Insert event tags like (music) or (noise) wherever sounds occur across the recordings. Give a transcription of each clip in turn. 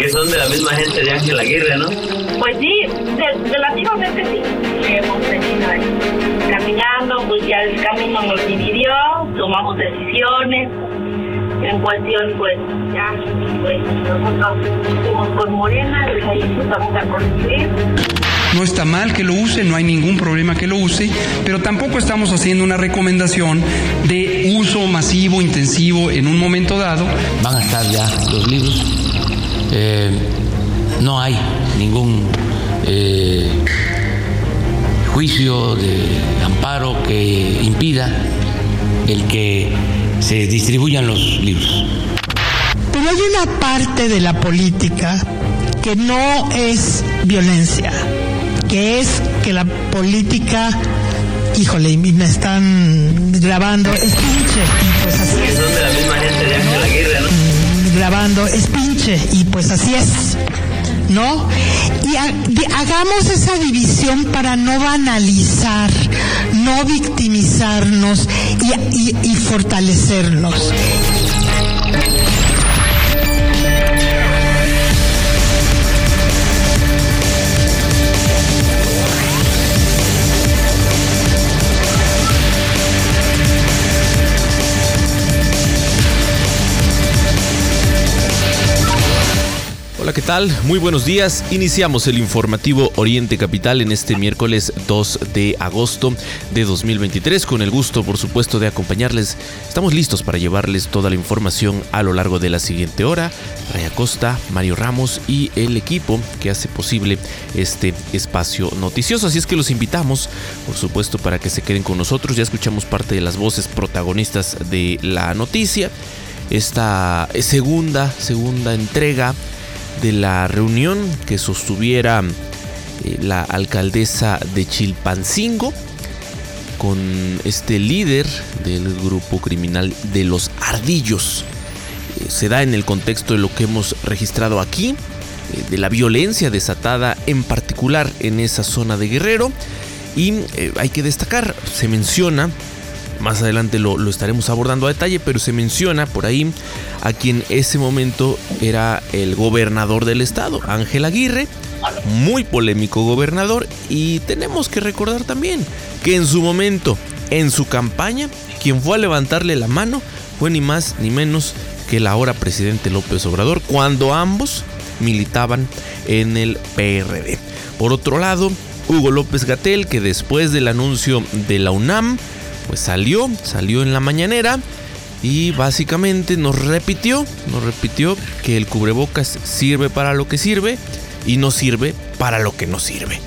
Que son de la misma gente de Ángel Aguirre, ¿no? Pues sí, relativamente sí. Hemos venido ahí caminando, pues ya el camino nos dividió, tomamos decisiones. En cuestión, pues ya, pues nosotros fuimos con Morena, y ahí empezamos a coincidir. No está mal que lo use, no hay ningún problema que lo use, pero tampoco estamos haciendo una recomendación de uso masivo, intensivo en un momento dado. Van a estar ya los libros. Eh, no hay ningún eh, juicio de amparo que impida el que se distribuyan los libros. Pero hay una parte de la política que no es violencia que es que la política, híjole, me están grabando, es pinche, y pues así es. Son de la misma gente de Ángel Aguirre, ¿no? Grabando, es pinche, y pues así es. ¿No? Y hagamos esa división para no banalizar, no victimizarnos y, y fortalecernos. ¿Qué tal? Muy buenos días. Iniciamos el informativo Oriente Capital en este miércoles 2 de agosto de 2023 con el gusto, por supuesto, de acompañarles. Estamos listos para llevarles toda la información a lo largo de la siguiente hora. Raya Costa, Mario Ramos y el equipo que hace posible este espacio noticioso. Así es que los invitamos, por supuesto, para que se queden con nosotros. Ya escuchamos parte de las voces protagonistas de la noticia. Esta segunda, segunda entrega de la reunión que sostuviera eh, la alcaldesa de Chilpancingo con este líder del grupo criminal de los ardillos. Eh, se da en el contexto de lo que hemos registrado aquí, eh, de la violencia desatada en particular en esa zona de Guerrero. Y hay que destacar, se menciona más adelante lo, estaremos abordando a detalle, pero se menciona por ahí a quien ese momento era el gobernador del estado, Ángel Aguirre, muy polémico gobernador, y tenemos que recordar también que en su momento, en su campaña, quien fue a levantarle la mano fue ni más ni menos que el ahora presidente López Obrador, cuando ambos militaban en el PRD. Por otro lado, Hugo López Gatel, que después del anuncio de la UNAM, pues salió, salió en la mañanera y básicamente nos repitió, nos repitió que el cubrebocas sirve para lo que sirve y no sirve para lo que no sirve.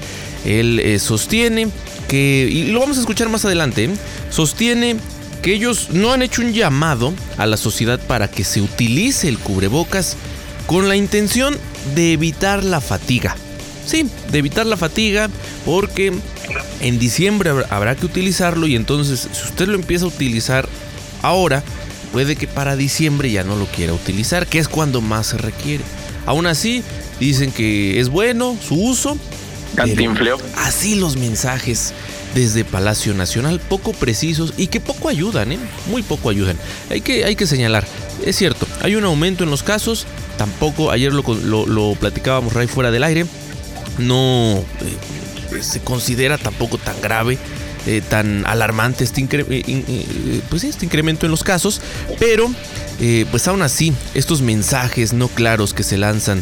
Él eh, sostiene que, y lo vamos a escuchar más adelante, sostiene que ellos no han hecho un llamado a la sociedad para que se utilice el cubrebocas con la intención de evitar la fatiga. Sí, de evitar la fatiga porque en diciembre habrá que utilizarlo y entonces si usted lo empieza a utilizar ahora, puede que para diciembre ya no lo quiera utilizar, que es cuando más se requiere. Aún así, dicen que es bueno su uso. Cantinfleo. Así los mensajes desde Palacio Nacional, poco precisos y que poco ayudan, ¿eh? muy poco ayudan. Hay que, hay que señalar, es cierto, hay un aumento en los casos, tampoco, ayer lo, lo, platicábamos Ray fuera del aire, no eh, se considera tampoco tan grave. Eh, tan alarmante este, eh, pues este incremento en los casos, pero pues aún así estos mensajes no claros que se lanzan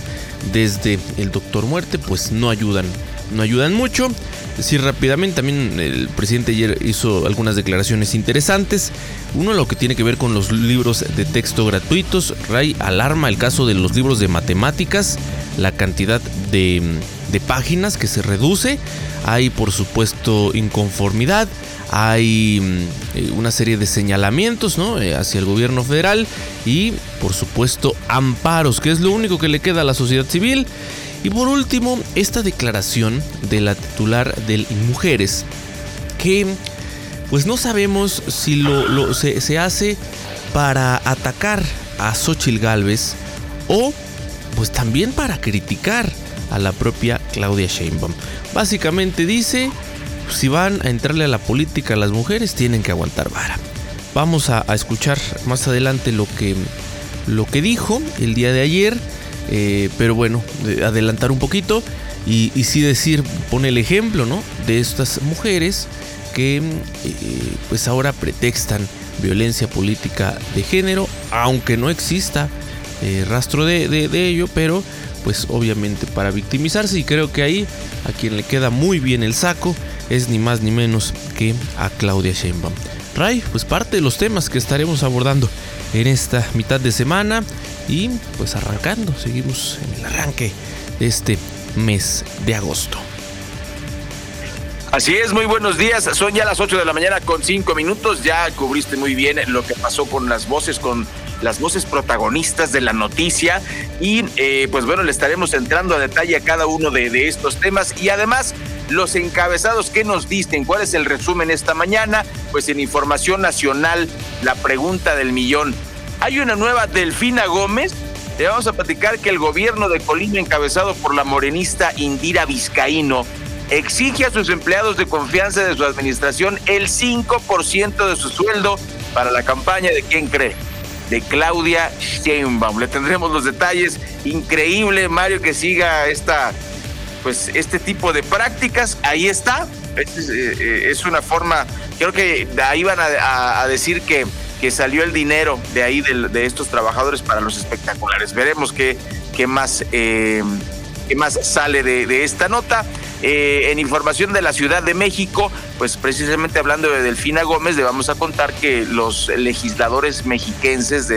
desde el doctor muerte pues no ayudan, no ayudan mucho. Decir rápidamente, también el presidente ayer hizo algunas declaraciones interesantes. Uno lo que tiene que ver con los libros de texto gratuitos. Ray alarma el caso de los libros de matemáticas, la cantidad de de páginas que se reduce. Hay por supuesto inconformidad, hay mm, una serie de señalamientos ¿no? Eh, hacia el gobierno federal y por supuesto amparos, que es lo único que le queda a la sociedad civil. Y por último, esta declaración de la titular del Mujeres, que pues no sabemos si lo, se, hace para atacar a Xochil Gálvez o pues también para criticar a la propia Claudia Sheinbaum. Básicamente dice, si van a entrarle a la política las mujeres, tienen que aguantar vara. Vamos a, escuchar más adelante lo que, lo que dijo el día de ayer Eh, pero bueno, adelantar un poquito y, y, sí decir, pone el ejemplo, ¿no? De estas mujeres que eh, pues ahora pretextan violencia política de género, aunque no exista eh, rastro de, de, ello, pero pues obviamente para victimizarse y creo que ahí a quien le queda muy bien el saco es ni más ni menos que a Claudia Sheinbaum. Ray, pues parte de los temas que estaremos abordando en esta mitad de semana y pues arrancando, seguimos en el arranque de este mes de agosto. Así es, muy buenos días. Son ya las 8 de la mañana con 5 minutos. Ya cubriste muy bien lo que pasó con las voces, con las voces protagonistas de la noticia. Y eh, pues bueno, le estaremos entrando a detalle a cada uno de, estos temas. Y además, los encabezados que nos dicen, cuál es el resumen esta mañana. Pues en Información Nacional, la pregunta del millón. Hay una nueva Delfina Gómez. Le vamos a platicar que el gobierno de Colima, encabezado por la morenista Indira Vizcaíno, exige a sus empleados de confianza de su administración el 5% de su sueldo para la campaña de quién cree, de Claudia Sheinbaum. Le tendremos los detalles. Increíble, Mario, que siga esta, pues, este tipo de prácticas. Ahí está. Es, eh, una forma, creo que ahí van a, decir que, que salió el dinero de ahí de, estos trabajadores para los espectaculares. Veremos qué, qué más, eh, qué más sale de esta nota. Eh, en información de la Ciudad de México, pues precisamente hablando de Delfina Gómez, le vamos a contar que los legisladores mexiquenses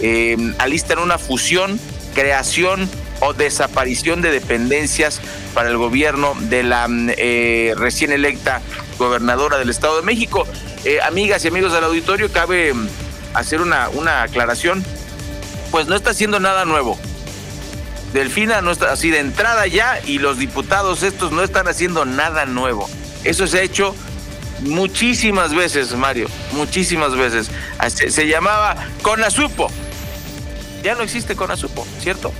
eh, alistan una fusión, creación o desaparición de dependencias para el gobierno de la eh, recién electa gobernadora del Estado de México. amigas y amigos del auditorio, cabe hacer una, una aclaración, pues no está haciendo nada nuevo. Delfina no está así de entrada ya y los diputados estos no están haciendo nada nuevo. Eso se ha hecho muchísimas veces, Mario, muchísimas veces. Se, se llamaba Conasupo. Ya no existe Conasupo, ¿cierto?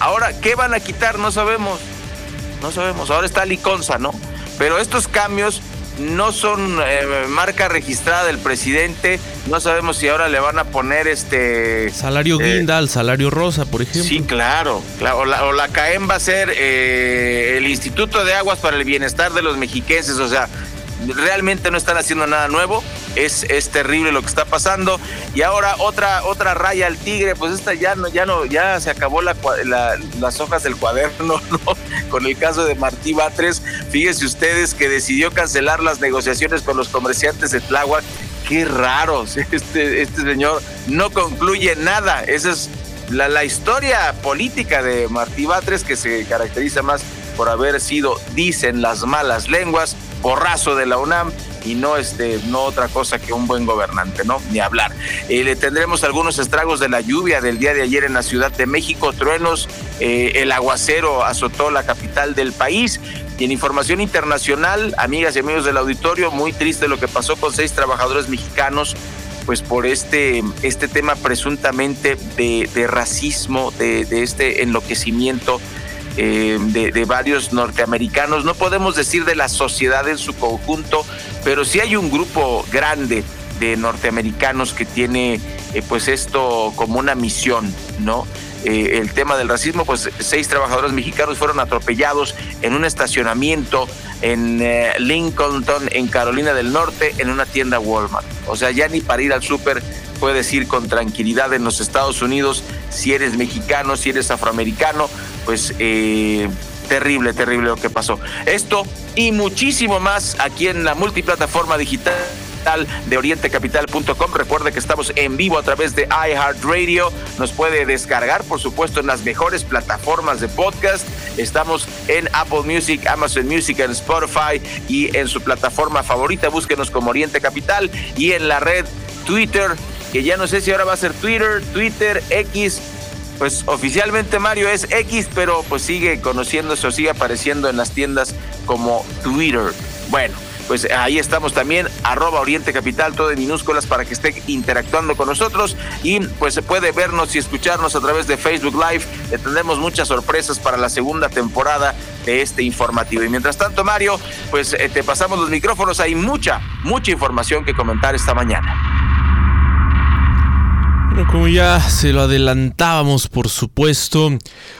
Ahora, ¿qué van a quitar? No sabemos. No sabemos. Ahora está Liconza, ¿no? Pero estos cambios no son eh, marca registrada del presidente. No sabemos si ahora le van a poner este. Salario eh, guinda al salario rosa, por ejemplo. Sí, claro. o, la, o, la, CAEM va a ser eh, el Instituto de Aguas para el Bienestar de los Mexiquenses. O sea, realmente no están haciendo nada nuevo. Es, es terrible lo que está pasando. Y ahora otra, otra raya al tigre, pues esta ya no, ya no, ya se acabó la, las hojas del cuaderno, (laughs) ¿no? Con el caso de Martí Batres. Fíjense ustedes que decidió cancelar las negociaciones con los comerciantes de Tláhuac. Qué raro, (laughs) este, este señor no concluye nada. Esa es la, historia política de Martí Batres, que se caracteriza más por haber sido, dicen las malas lenguas, borrazo de la UNAM y no este no otra cosa que un buen gobernante, ¿no? Ni hablar. Eh, le tendremos algunos estragos de la lluvia del día de ayer en la Ciudad de México, truenos, eh, el aguacero azotó la capital del país. Y en información internacional, amigas y amigos del auditorio, muy triste lo que pasó con seis trabajadores mexicanos pues por este, este tema presuntamente de, racismo, de, de este enloquecimiento eh, de, varios norteamericanos. No podemos decir de la sociedad en su conjunto, pero sí hay un grupo grande de norteamericanos que tiene eh, pues esto como una misión, ¿no? Eh, el tema del racismo, pues seis trabajadores mexicanos fueron atropellados en un estacionamiento en Lincolnton, en Carolina del Norte, en una tienda Walmart. O sea, ya ni para ir al súper puedes ir con tranquilidad en los Estados Unidos si eres mexicano, si eres afroamericano, pues eh, terrible, terrible lo que pasó. Esto y muchísimo más aquí en la multiplataforma digital de orientecapital.com. Recuerde que estamos en vivo a través de iHeartRadio. Nos puede descargar, por supuesto, en las mejores plataformas de podcast. Estamos en Apple Music, Amazon Music, en Spotify y en su plataforma favorita. Búsquenos como Oriente Capital y en la red Twitter que ya no sé si ahora va a ser Twitter, Twitter, X. Pues oficialmente Mario es X, pero pues sigue conociéndose o sigue apareciendo en las tiendas como Twitter. Bueno, pues ahí estamos también, arroba Oriente Capital, todo en minúsculas para que esté interactuando con nosotros y pues se puede vernos y escucharnos a través de Facebook Live. Le tendremos muchas sorpresas para la segunda temporada de este informativo. Y mientras tanto, Mario, pues eh, te pasamos los micrófonos, hay mucha, mucha información que comentar esta mañana. Bueno, como ya se lo adelantábamos, por supuesto,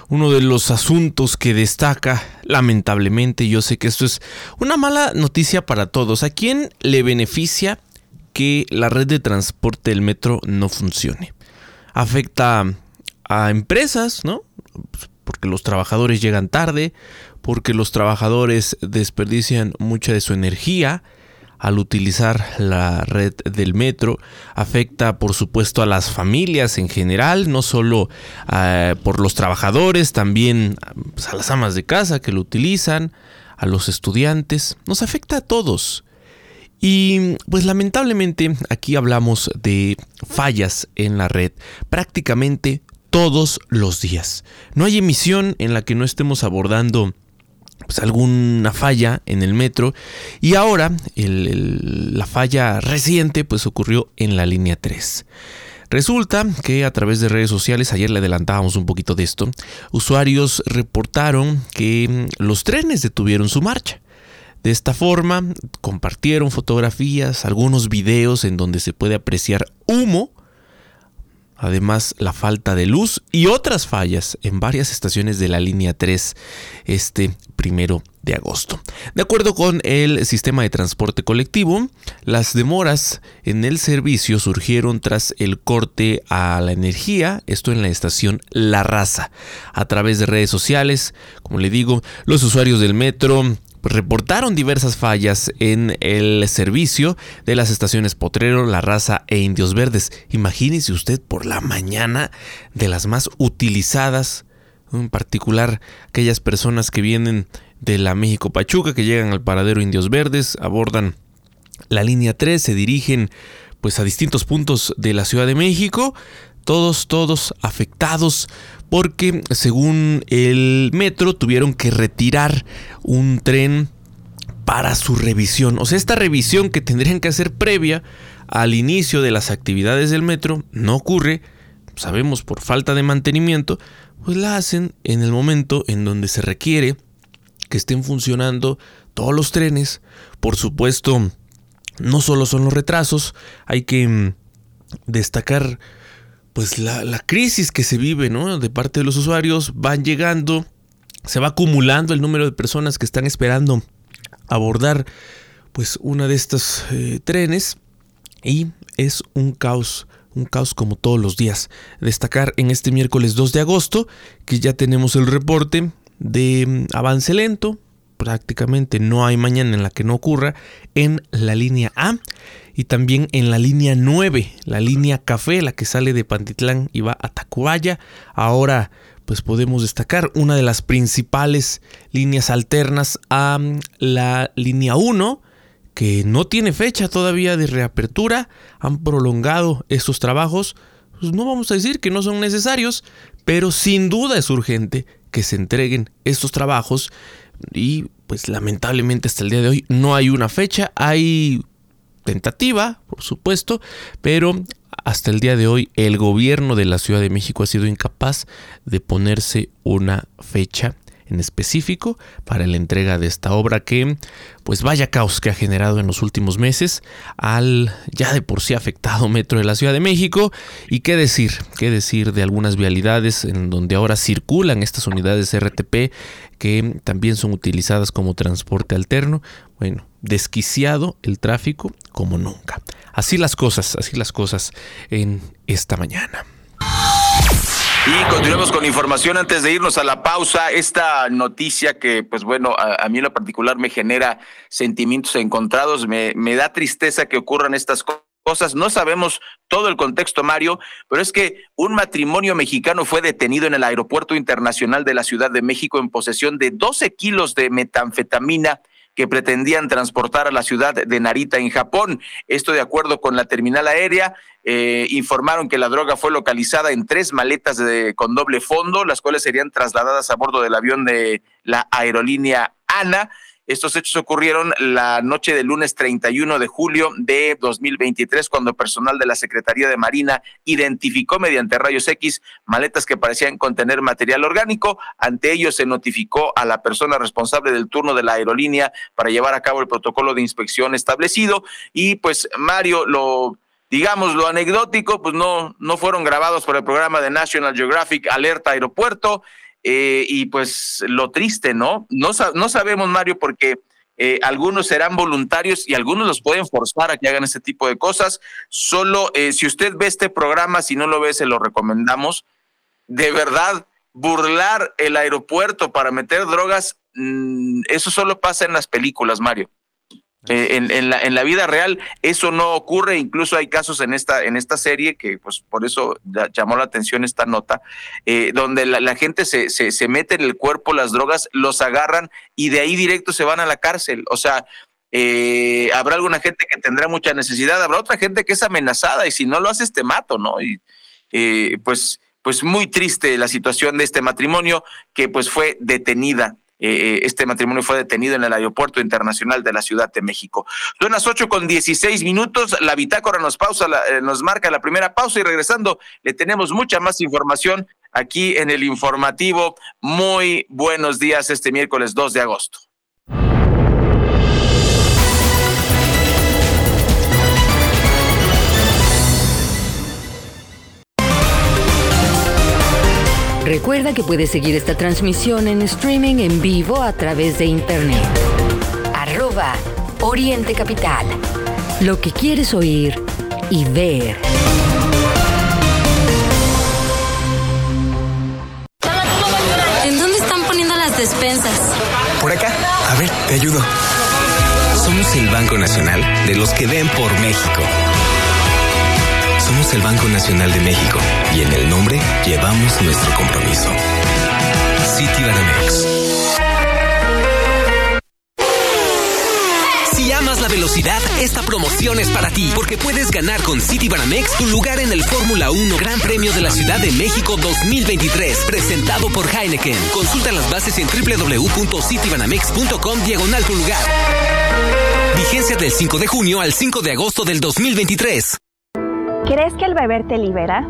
uno de los asuntos que destaca, lamentablemente, yo sé que esto es una mala noticia para todos. ¿A quién le beneficia que la red de transporte del metro no funcione? Afecta a empresas, ¿no? Porque los trabajadores llegan tarde, porque los trabajadores desperdician mucha de su energía, al utilizar la red del metro. Afecta por supuesto a las familias en general, no solo eh, por los trabajadores, también pues, a las amas de casa que lo utilizan, a los estudiantes. Nos afecta a todos. Y pues lamentablemente aquí hablamos de fallas en la red prácticamente todos los días. No hay emisión en la que no estemos abordando pues, alguna falla en el metro y ahora la falla reciente pues ocurrió en la línea 3. Resulta que a través de redes sociales, ayer le adelantábamos un poquito de esto, usuarios reportaron que mm, los trenes detuvieron su marcha. De esta forma, compartieron fotografías, algunos videos en donde se puede apreciar humo además la falta de luz y otras fallas en varias estaciones de la línea 3 este primero de agosto. De acuerdo con el sistema de transporte colectivo, las demoras en el servicio surgieron tras el corte a la energía, esto en la estación La Raza. A través de redes sociales, como le digo, los usuarios del metro reportaron diversas fallas en el servicio de las estaciones Potrero, La Raza e Indios Verdes. Imagínese usted por la mañana de las más utilizadas, en particular aquellas personas que vienen de la México Pachuca, que llegan al paradero Indios Verdes, abordan la línea 3, se dirigen pues a distintos puntos de la Ciudad de México, todos, todos afectados porque según el metro tuvieron que retirar un tren para su revisión. O sea, esta revisión que tendrían que hacer previa al inicio de las actividades del metro no ocurre, sabemos por falta de mantenimiento, pues la hacen en el momento en donde se requiere que estén funcionando todos los trenes. Por supuesto, no solo son los retrasos, hay que mm, destacar pues la, crisis que se vive, ¿no? De parte de los usuarios, van llegando, se va acumulando el número de personas que están esperando abordar pues una de estos eh, trenes y es un caos, un caos como todos los días. Destacar en este miércoles 2 de agosto que ya tenemos el reporte de mm, avance lento, prácticamente no hay mañana en la que no ocurra en la línea A y también en la línea 9, la línea café, la que sale de Pantitlán y va a Tacubaya. Ahora pues podemos destacar una de las principales líneas alternas a mm, la línea 1 que no tiene fecha todavía de reapertura, han prolongado estos trabajos, pues no vamos a decir que no son necesarios, pero sin duda es urgente que se entreguen estos trabajos y pues lamentablemente hasta el día de hoy no hay una fecha, hay tentativa, por supuesto, pero hasta el día de hoy el gobierno de la Ciudad de México ha sido incapaz de ponerse una fecha en específico para la entrega de esta obra que pues vaya caos que ha generado en los últimos meses al ya de por sí afectado metro de la Ciudad de México y qué decir, qué decir de algunas vialidades en donde ahora circulan estas unidades RTP que también son utilizadas como transporte alterno. Bueno, desquiciado el tráfico como nunca. Así las cosas, así las cosas en esta mañana. Y continuamos con información antes de irnos a la pausa. Esta noticia que, pues bueno, a, mí en lo particular me genera sentimientos encontrados, me, me da tristeza que ocurran estas cosas. No sabemos todo el contexto, Mario, pero es que un matrimonio mexicano fue detenido en el Aeropuerto Internacional de la Ciudad de México en posesión de 12 kilos de metanfetamina que pretendían transportar a la ciudad de Narita en Japón. Esto de acuerdo con la terminal aérea. Eh, informaron que la droga fue localizada en tres maletas de, con doble fondo, las cuales serían trasladadas a bordo del avión de la aerolínea ANA. Estos hechos ocurrieron la noche del lunes 31 de julio de 2023, cuando personal de la Secretaría de Marina identificó mediante rayos X maletas que parecían contener material orgánico. Ante ello se notificó a la persona responsable del turno de la aerolínea para llevar a cabo el protocolo de inspección establecido. Y pues Mario, lo digamos, lo anecdótico, pues no, no fueron grabados por el programa de National Geographic Alerta Aeropuerto. Eh, y pues lo triste, ¿no? No, no sabemos, Mario, porque eh, algunos serán voluntarios y algunos los pueden forzar a que hagan este tipo de cosas. Solo eh, si usted ve este programa, si no lo ve, se lo recomendamos. De verdad, burlar el aeropuerto para meter drogas, mm, eso solo pasa en las películas, Mario. Eh, en, la, en la vida real eso no ocurre, incluso hay casos en esta, en esta serie que pues por eso llamó la atención esta nota, eh, donde la, gente se, se, mete en el cuerpo las drogas, los agarran y de ahí directo se van a la cárcel. O sea, eh, habrá alguna gente que tendrá mucha necesidad, habrá otra gente que es amenazada y si no lo haces te mato, ¿no? Y pues, pues muy triste la situación de este matrimonio que pues fue detenida eh, este matrimonio fue detenido en el Aeropuerto Internacional de la Ciudad de México. Son las 8 con 16 minutos, la bitácora nos, pausa, eh, nos marca la primera pausa y regresando le tenemos mucha más información aquí en el informativo. Muy buenos días este miércoles 2 de agosto. Recuerda que puedes seguir esta transmisión en streaming en vivo a través de internet. Arroba Oriente Capital. Lo que quieres oír y ver. ¿En dónde están poniendo las despensas? Por acá. A ver, te ayudo. Somos el Banco Nacional de los que ven por México. Somos el Banco Nacional de México y en el nombre llevamos nuestro compromiso. Citibanamex. Si amas la velocidad, esta promoción es para ti, porque puedes ganar con Citibanamex tu lugar en el Fórmula 1 Gran Premio de la Ciudad de México 2023, presentado por Heineken. Consulta las bases en www.citibanamex.com diagonal tu lugar. Vigencia del 5 de junio al 5 de agosto del 2023. ¿Crees que el beber te libera?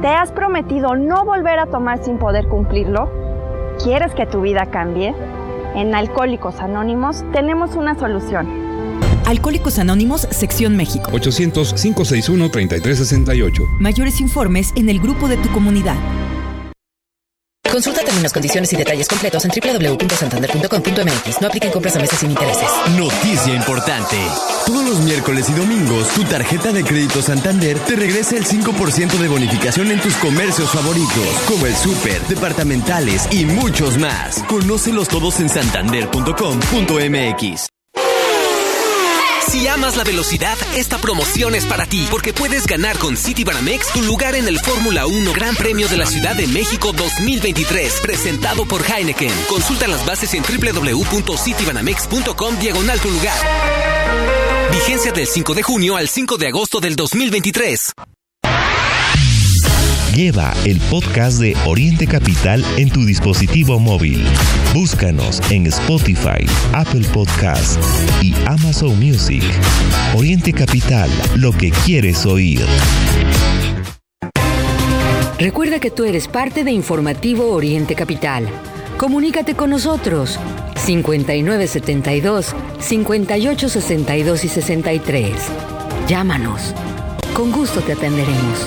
¿Te has prometido no volver a tomar sin poder cumplirlo? ¿Quieres que tu vida cambie? En Alcohólicos Anónimos tenemos una solución. Alcohólicos Anónimos, Sección México. 800-561-3368. Mayores informes en el grupo de tu comunidad. Consulta términos, condiciones y detalles completos en www.santander.com.mx. No apliquen compras a meses sin intereses. Noticia importante. Todos los miércoles y domingos, tu tarjeta de crédito Santander te regresa el 5% de bonificación en tus comercios favoritos, como el súper, departamentales y muchos más. Conócelos todos en santander.com.mx. Si amas la velocidad, esta promoción es para ti, porque puedes ganar con Citibanamex tu lugar en el Fórmula 1 Gran Premio de la Ciudad de México 2023, presentado por Heineken. Consulta las bases en www.citibanamex.com diagonal tu lugar. Vigencia del 5 de junio al 5 de agosto del 2023. Lleva el podcast de Oriente Capital en tu dispositivo móvil. Búscanos en Spotify, Apple Podcast y Amazon Music. Oriente Capital, lo que quieres oír. Recuerda que tú eres parte de Informativo Oriente Capital. Comunícate con nosotros 5972 5862 y 63. Llámanos. Con gusto te atenderemos.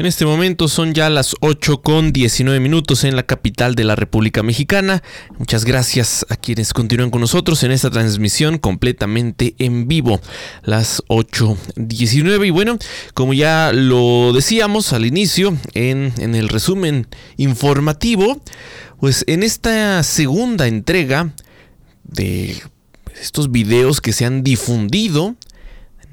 En este momento son ya las 8 con 19 minutos en la capital de la República Mexicana. Muchas gracias a quienes continúan con nosotros en esta transmisión completamente en vivo. Las 8.19 y bueno, como ya lo decíamos al inicio en, en el resumen informativo, pues en esta segunda entrega de estos videos que se han difundido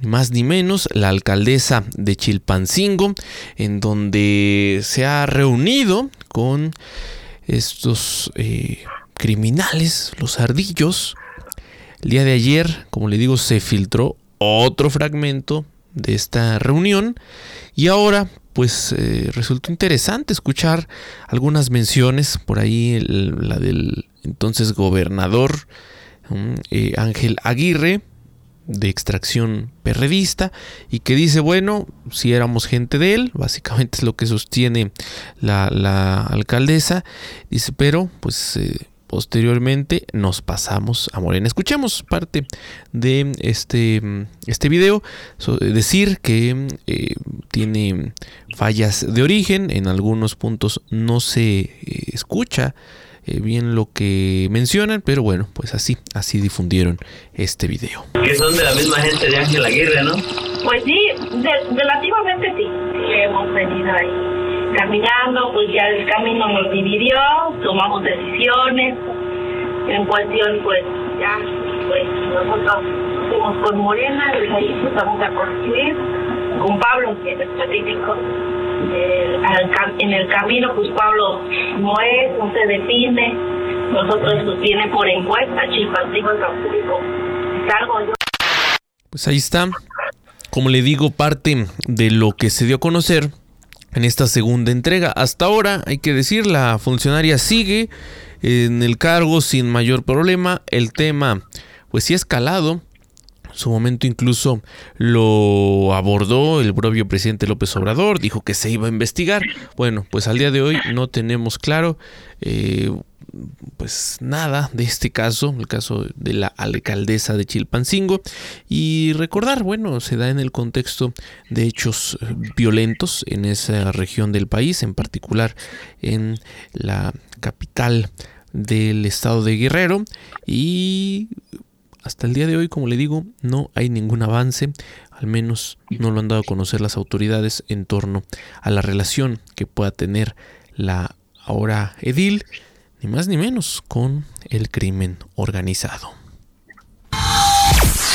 más ni menos la alcaldesa de Chilpancingo, en donde se ha reunido con estos eh, criminales, los ardillos. El día de ayer, como le digo, se filtró otro fragmento de esta reunión y ahora pues eh, resultó interesante escuchar algunas menciones por ahí la del entonces gobernador eh, Ángel Aguirre de extracción perredista y que dice, bueno, si éramos gente de él, básicamente es lo que sostiene la, alcaldesa, dice, pero pues eh, posteriormente nos pasamos a Morena. Escuchemos parte de este, este video. decir que eh, tiene fallas de origen, en algunos puntos no se eh, escucha eh, bien lo que mencionan, pero bueno, pues así, así difundieron este video. Que son de la misma gente de Ángel Aguirre, ¿no? Pues sí, relativamente sí, hemos venido ahí caminando, pues ya el camino nos dividió, tomamos decisiones, en cuestión pues ya, pues nosotros fuimos con Morena, desde ahí empezamos a construir, con Pablo, que es en el camino, pues Pablo es, no se define, nosotros pues viene por encuesta, Chilpancingo en público. Salgo. Pues ahí está, como le digo, parte de lo que se dio a conocer en esta segunda entrega. Hasta ahora, hay que decir, la funcionaria sigue en el cargo sin mayor problema. El tema, pues sí escalado. Su momento incluso lo abordó el propio presidente López Obrador, dijo que se iba a investigar. Bueno, pues al día de hoy no tenemos claro eh, pues nada de este caso, el caso de la alcaldesa de Chilpancingo. Y recordar, bueno, se da en el contexto de hechos eh, violentos en esa región del país, en particular en la capital del estado de Guerrero. Y hasta el día de hoy, como le digo, no hay ningún avance, al menos no lo han dado a conocer las autoridades en torno a la relación que pueda tener la ahora edil ni más ni menos, con el crimen organizado.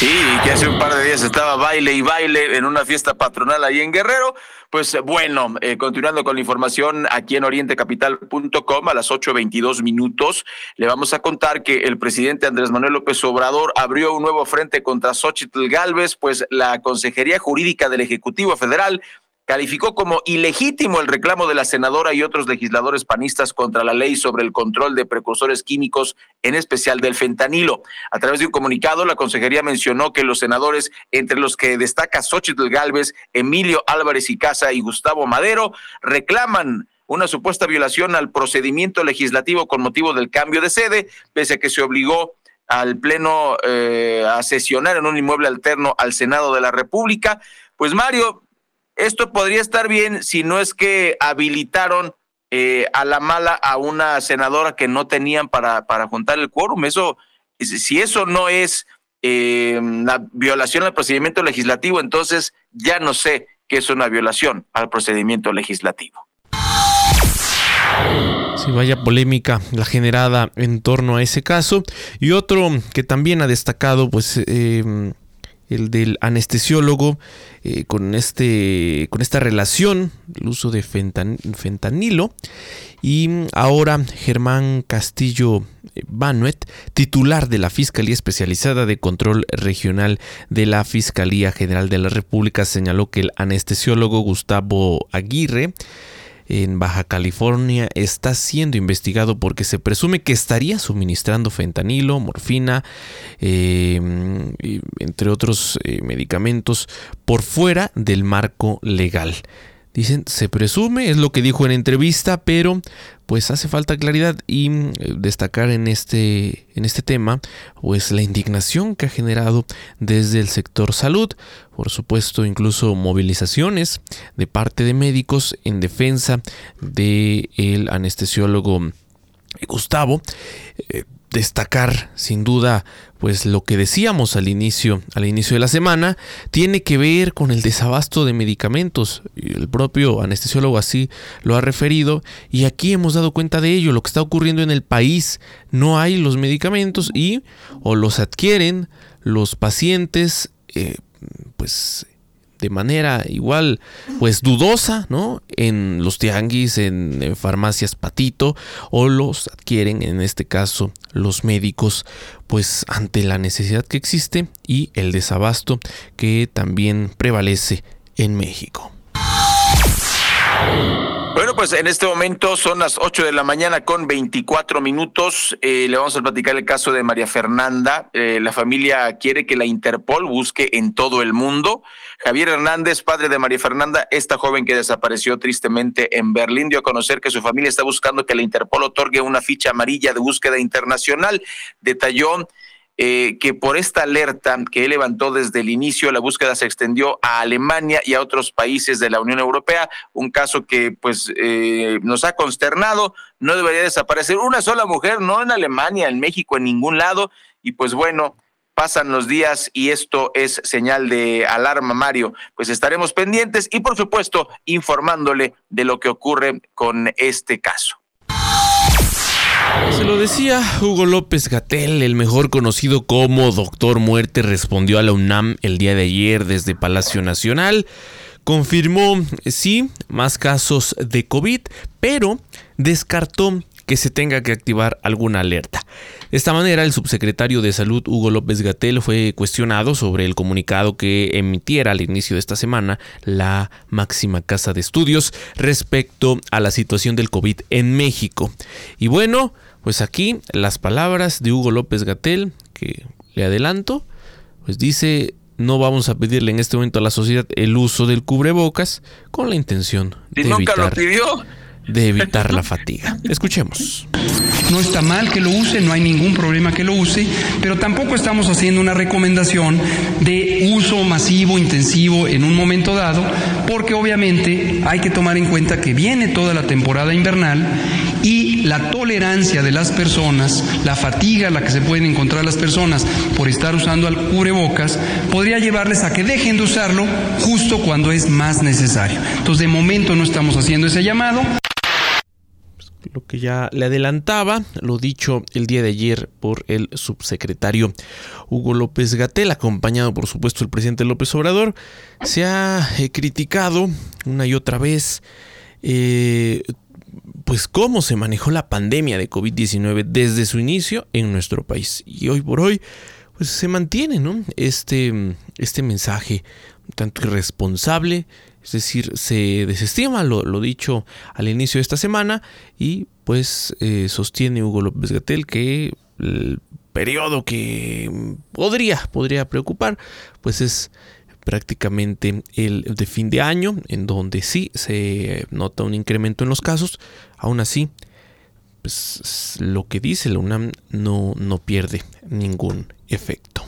Sí, que hace un par de días estaba baile y baile en una fiesta patronal ahí en Guerrero. Pues bueno, eh, continuando con la información aquí en orientecapital.com a las 8.22 minutos, le vamos a contar que el presidente Andrés Manuel López Obrador abrió un nuevo frente contra Xochitl Galvez, pues la Consejería Jurídica del Ejecutivo Federal calificó como ilegítimo el reclamo de la senadora y otros legisladores panistas contra la ley sobre el control de precursores químicos, en especial del fentanilo. A través de un comunicado, la consejería mencionó que los senadores, entre los que destaca Xochitl Galvez, Emilio Álvarez y Casa y Gustavo Madero, reclaman una supuesta violación al procedimiento legislativo con motivo del cambio de sede, pese a que se obligó al Pleno eh, a sesionar en un inmueble alterno al Senado de la República. Pues Mario, esto podría estar bien si no es que habilitaron eh, a la mala a una senadora que no tenían para, para juntar el quórum. Eso, si eso no es eh, una violación al procedimiento legislativo, entonces ya no sé qué es una violación al procedimiento legislativo. Sí, vaya polémica la generada en torno a ese caso. Y otro que también ha destacado, pues, eh, el del anestesiólogo, eh, con, este, con esta relación, el uso de fentanilo. Y ahora Germán Castillo eh, Banuet, titular de la Fiscalía Especializada de Control Regional de la Fiscalía General de la República, señaló que el anestesiólogo Gustavo Aguirre en Baja California está siendo investigado porque se presume que estaría suministrando fentanilo, morfina, em, entre otros eh, medicamentos, por fuera del marco legal. Dicen, se presume, es lo que dijo en entrevista, pero pues hace falta claridad y mm, destacar en este, en este tema, pues la indignación que ha generado desde el sector salud, por supuesto incluso movilizaciones de parte de médicos en defensa del el anestesiólogo Gustavo. Eh, destacar sin duda pues lo que decíamos al inicio al inicio de la semana tiene que ver con el desabasto de medicamentos. El propio anestesiólogo así lo ha referido y aquí hemos dado cuenta de ello. Lo que está ocurriendo en el país no hay los medicamentos y o los adquieren los pacientes eh, pues de manera igual pues dudosa, ¿no? En los tianguis, en, farmacias patito o los adquieren en este caso los médicos pues ante la necesidad que existe y el desabasto que también prevalece en México. Bueno, pues en este momento son las 8 de la mañana con 24 minutos. Eh, le vamos a platicar el caso de María Fernanda. Eh, la familia quiere que la Interpol busque en todo el mundo. Javier Hernández, padre de María Fernanda, esta joven que desapareció tristemente en Berlín, dio a conocer que su familia está buscando que la Interpol otorgue una ficha amarilla de búsqueda internacional. Detalló eh, que por esta alerta que él levantó desde el inicio, la búsqueda se extendió a Alemania y a otros países de la Unión Europea, un caso que pues eh, nos ha consternado, no debería desaparecer una sola mujer, no en Alemania, en México, en ningún lado, y pues bueno, pasan los días y esto es señal de alarma, Mario. Pues estaremos pendientes y por supuesto informándole de lo que ocurre con este caso. Se lo decía Hugo López Gatel, el mejor conocido como Doctor Muerte, respondió a la UNAM el día de ayer desde Palacio Nacional. Confirmó, sí, más casos de COVID, pero descartó que se tenga que activar alguna alerta. De esta manera, el subsecretario de Salud Hugo López Gatel fue cuestionado sobre el comunicado que emitiera al inicio de esta semana la máxima casa de estudios respecto a la situación del COVID en México. Y bueno, pues aquí las palabras de Hugo López Gatel, que le adelanto, pues dice no vamos a pedirle en este momento a la sociedad el uso del cubrebocas con la intención de nunca lo pidió de evitar la fatiga. Escuchemos. No está mal que lo use, no hay ningún problema que lo use, pero tampoco estamos haciendo una recomendación de uso masivo, intensivo en un momento dado, porque obviamente hay que tomar en cuenta que viene toda la temporada invernal y la tolerancia de las personas, la fatiga a la que se pueden encontrar las personas por estar usando al cubrebocas, podría llevarles a que dejen de usarlo justo cuando es más necesario. Entonces, de momento no estamos haciendo ese llamado lo que ya le adelantaba, lo dicho el día de ayer por el subsecretario Hugo López Gatel, acompañado por supuesto el presidente López Obrador, se ha eh, criticado una y otra vez eh, pues cómo se manejó la pandemia de COVID-19 desde su inicio en nuestro país. Y hoy por hoy pues se mantiene ¿no? este, este mensaje tanto irresponsable, es decir, se desestima lo, dicho al inicio de esta semana y pues eh, sostiene Hugo López Gatel que el periodo que podría, podría preocupar pues es prácticamente el de fin de año en donde sí se nota un incremento en los casos, aún así pues lo que dice la UNAM no, no pierde ningún efecto.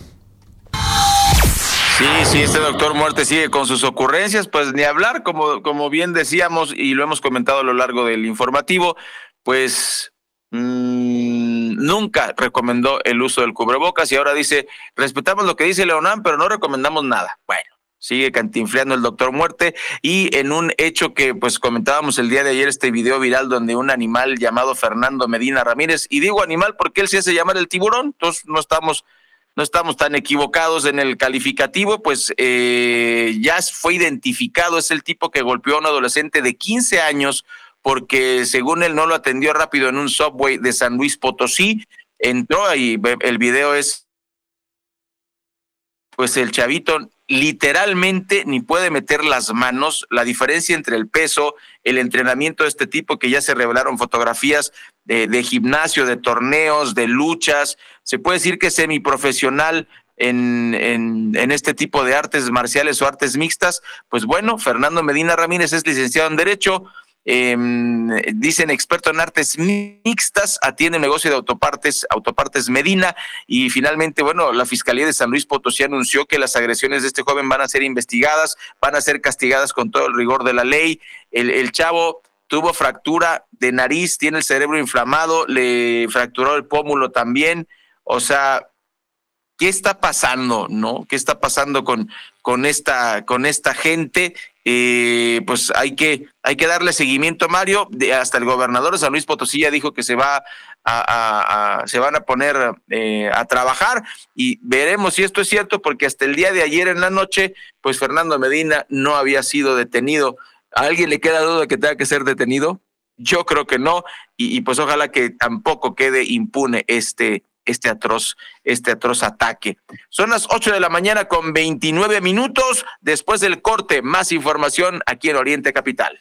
Sí, sí, este doctor Muerte sigue con sus ocurrencias, pues ni hablar, como, como bien decíamos y lo hemos comentado a lo largo del informativo, pues mmm, nunca recomendó el uso del cubrebocas y ahora dice, respetamos lo que dice Leonán, pero no recomendamos nada. Bueno, sigue cantinfleando el doctor Muerte y en un hecho que pues comentábamos el día de ayer, este video viral donde un animal llamado Fernando Medina Ramírez, y digo animal porque él se hace llamar el tiburón, entonces no estamos no estamos tan equivocados en el calificativo, pues eh, ya fue identificado, es el tipo que golpeó a un adolescente de 15 años porque según él no lo atendió rápido en un subway de San Luis Potosí, entró y el video es, pues el chavito literalmente ni puede meter las manos. La diferencia entre el peso, el entrenamiento de este tipo, que ya se revelaron fotografías de, de gimnasio, de torneos, de luchas, se puede decir que es semiprofesional en, en, en, este tipo de artes marciales o artes mixtas. Pues bueno, Fernando Medina Ramírez es licenciado en Derecho, eh, dicen experto en artes mixtas, atiende un negocio de autopartes, autopartes Medina, y finalmente, bueno, la Fiscalía de San Luis Potosí anunció que las agresiones de este joven van a ser investigadas, van a ser castigadas con todo el rigor de la ley. El, el chavo tuvo fractura de nariz, tiene el cerebro inflamado, le fracturó el pómulo también, o sea, ¿qué está pasando, no? ¿Qué está pasando con, con, esta, con esta gente? Eh, pues hay que, hay que darle seguimiento, Mario. hasta el gobernador de San Luis Potosí ya dijo que se va a, se van a poner eh, a trabajar y veremos si esto es cierto, porque hasta el día de ayer en la noche, pues Fernando Medina no había sido detenido. ¿A alguien le queda duda de que tenga que ser detenido? Yo creo que no, y, y pues ojalá que tampoco quede impune este, este atroz, este atroz ataque. Son las 8 de la mañana con 29 minutos. Después del corte, más información aquí en Oriente Capital.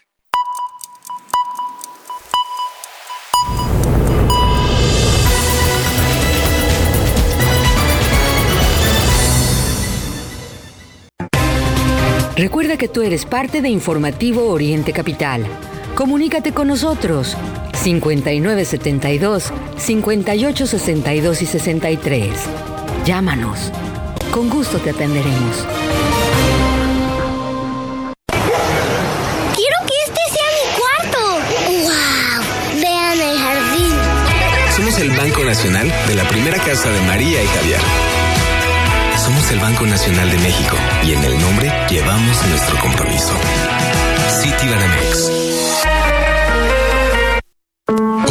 Recuerda que tú eres parte de Informativo Oriente Capital. Comunícate con nosotros 5972 5862 y 63. Llámanos. Con gusto te atenderemos. Quiero que este sea mi cuarto. ¡Wow! Vean el jardín. Somos el Banco Nacional de la primera casa de María y Javier. Somos el Banco Nacional de México y en el nombre llevamos nuestro compromiso. Citibanamex.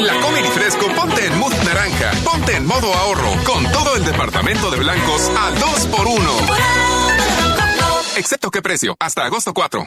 En la Comer y Fresco, ponte en mood naranja. Ponte en modo ahorro. Con todo el departamento de blancos al 2x1. Excepto qué precio. Hasta agosto 4.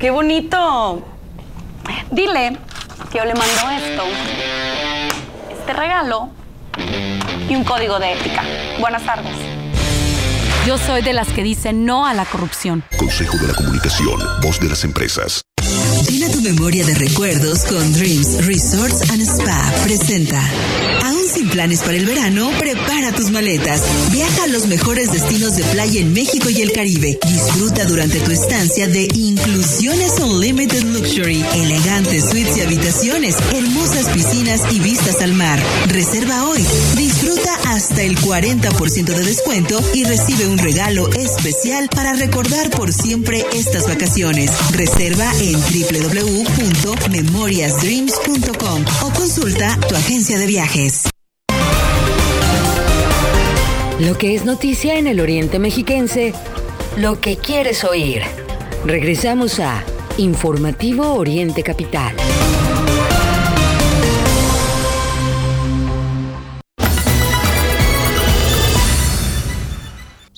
¡Qué bonito! Dile que yo le mando esto, este regalo y un código de ética. Buenas tardes. Yo soy de las que dicen no a la corrupción. Consejo de la Comunicación, voz de las empresas. Tu memoria de recuerdos con Dreams Resorts and Spa. Presenta. Aún sin planes para el verano, prepara tus maletas. Viaja a los mejores destinos de playa en México y el Caribe. Disfruta durante tu estancia de Inclusiones Unlimited Luxury, elegantes suites y habitaciones, hermosas piscinas y vistas al mar. Reserva hoy. Disfruta hasta el 40% de descuento y recibe un regalo especial para recordar por siempre estas vacaciones. Reserva en www.memoriasdreams.com o consulta tu agencia de viajes. Lo que es noticia en el Oriente Mexiquense, lo que quieres oír. Regresamos a Informativo Oriente Capital.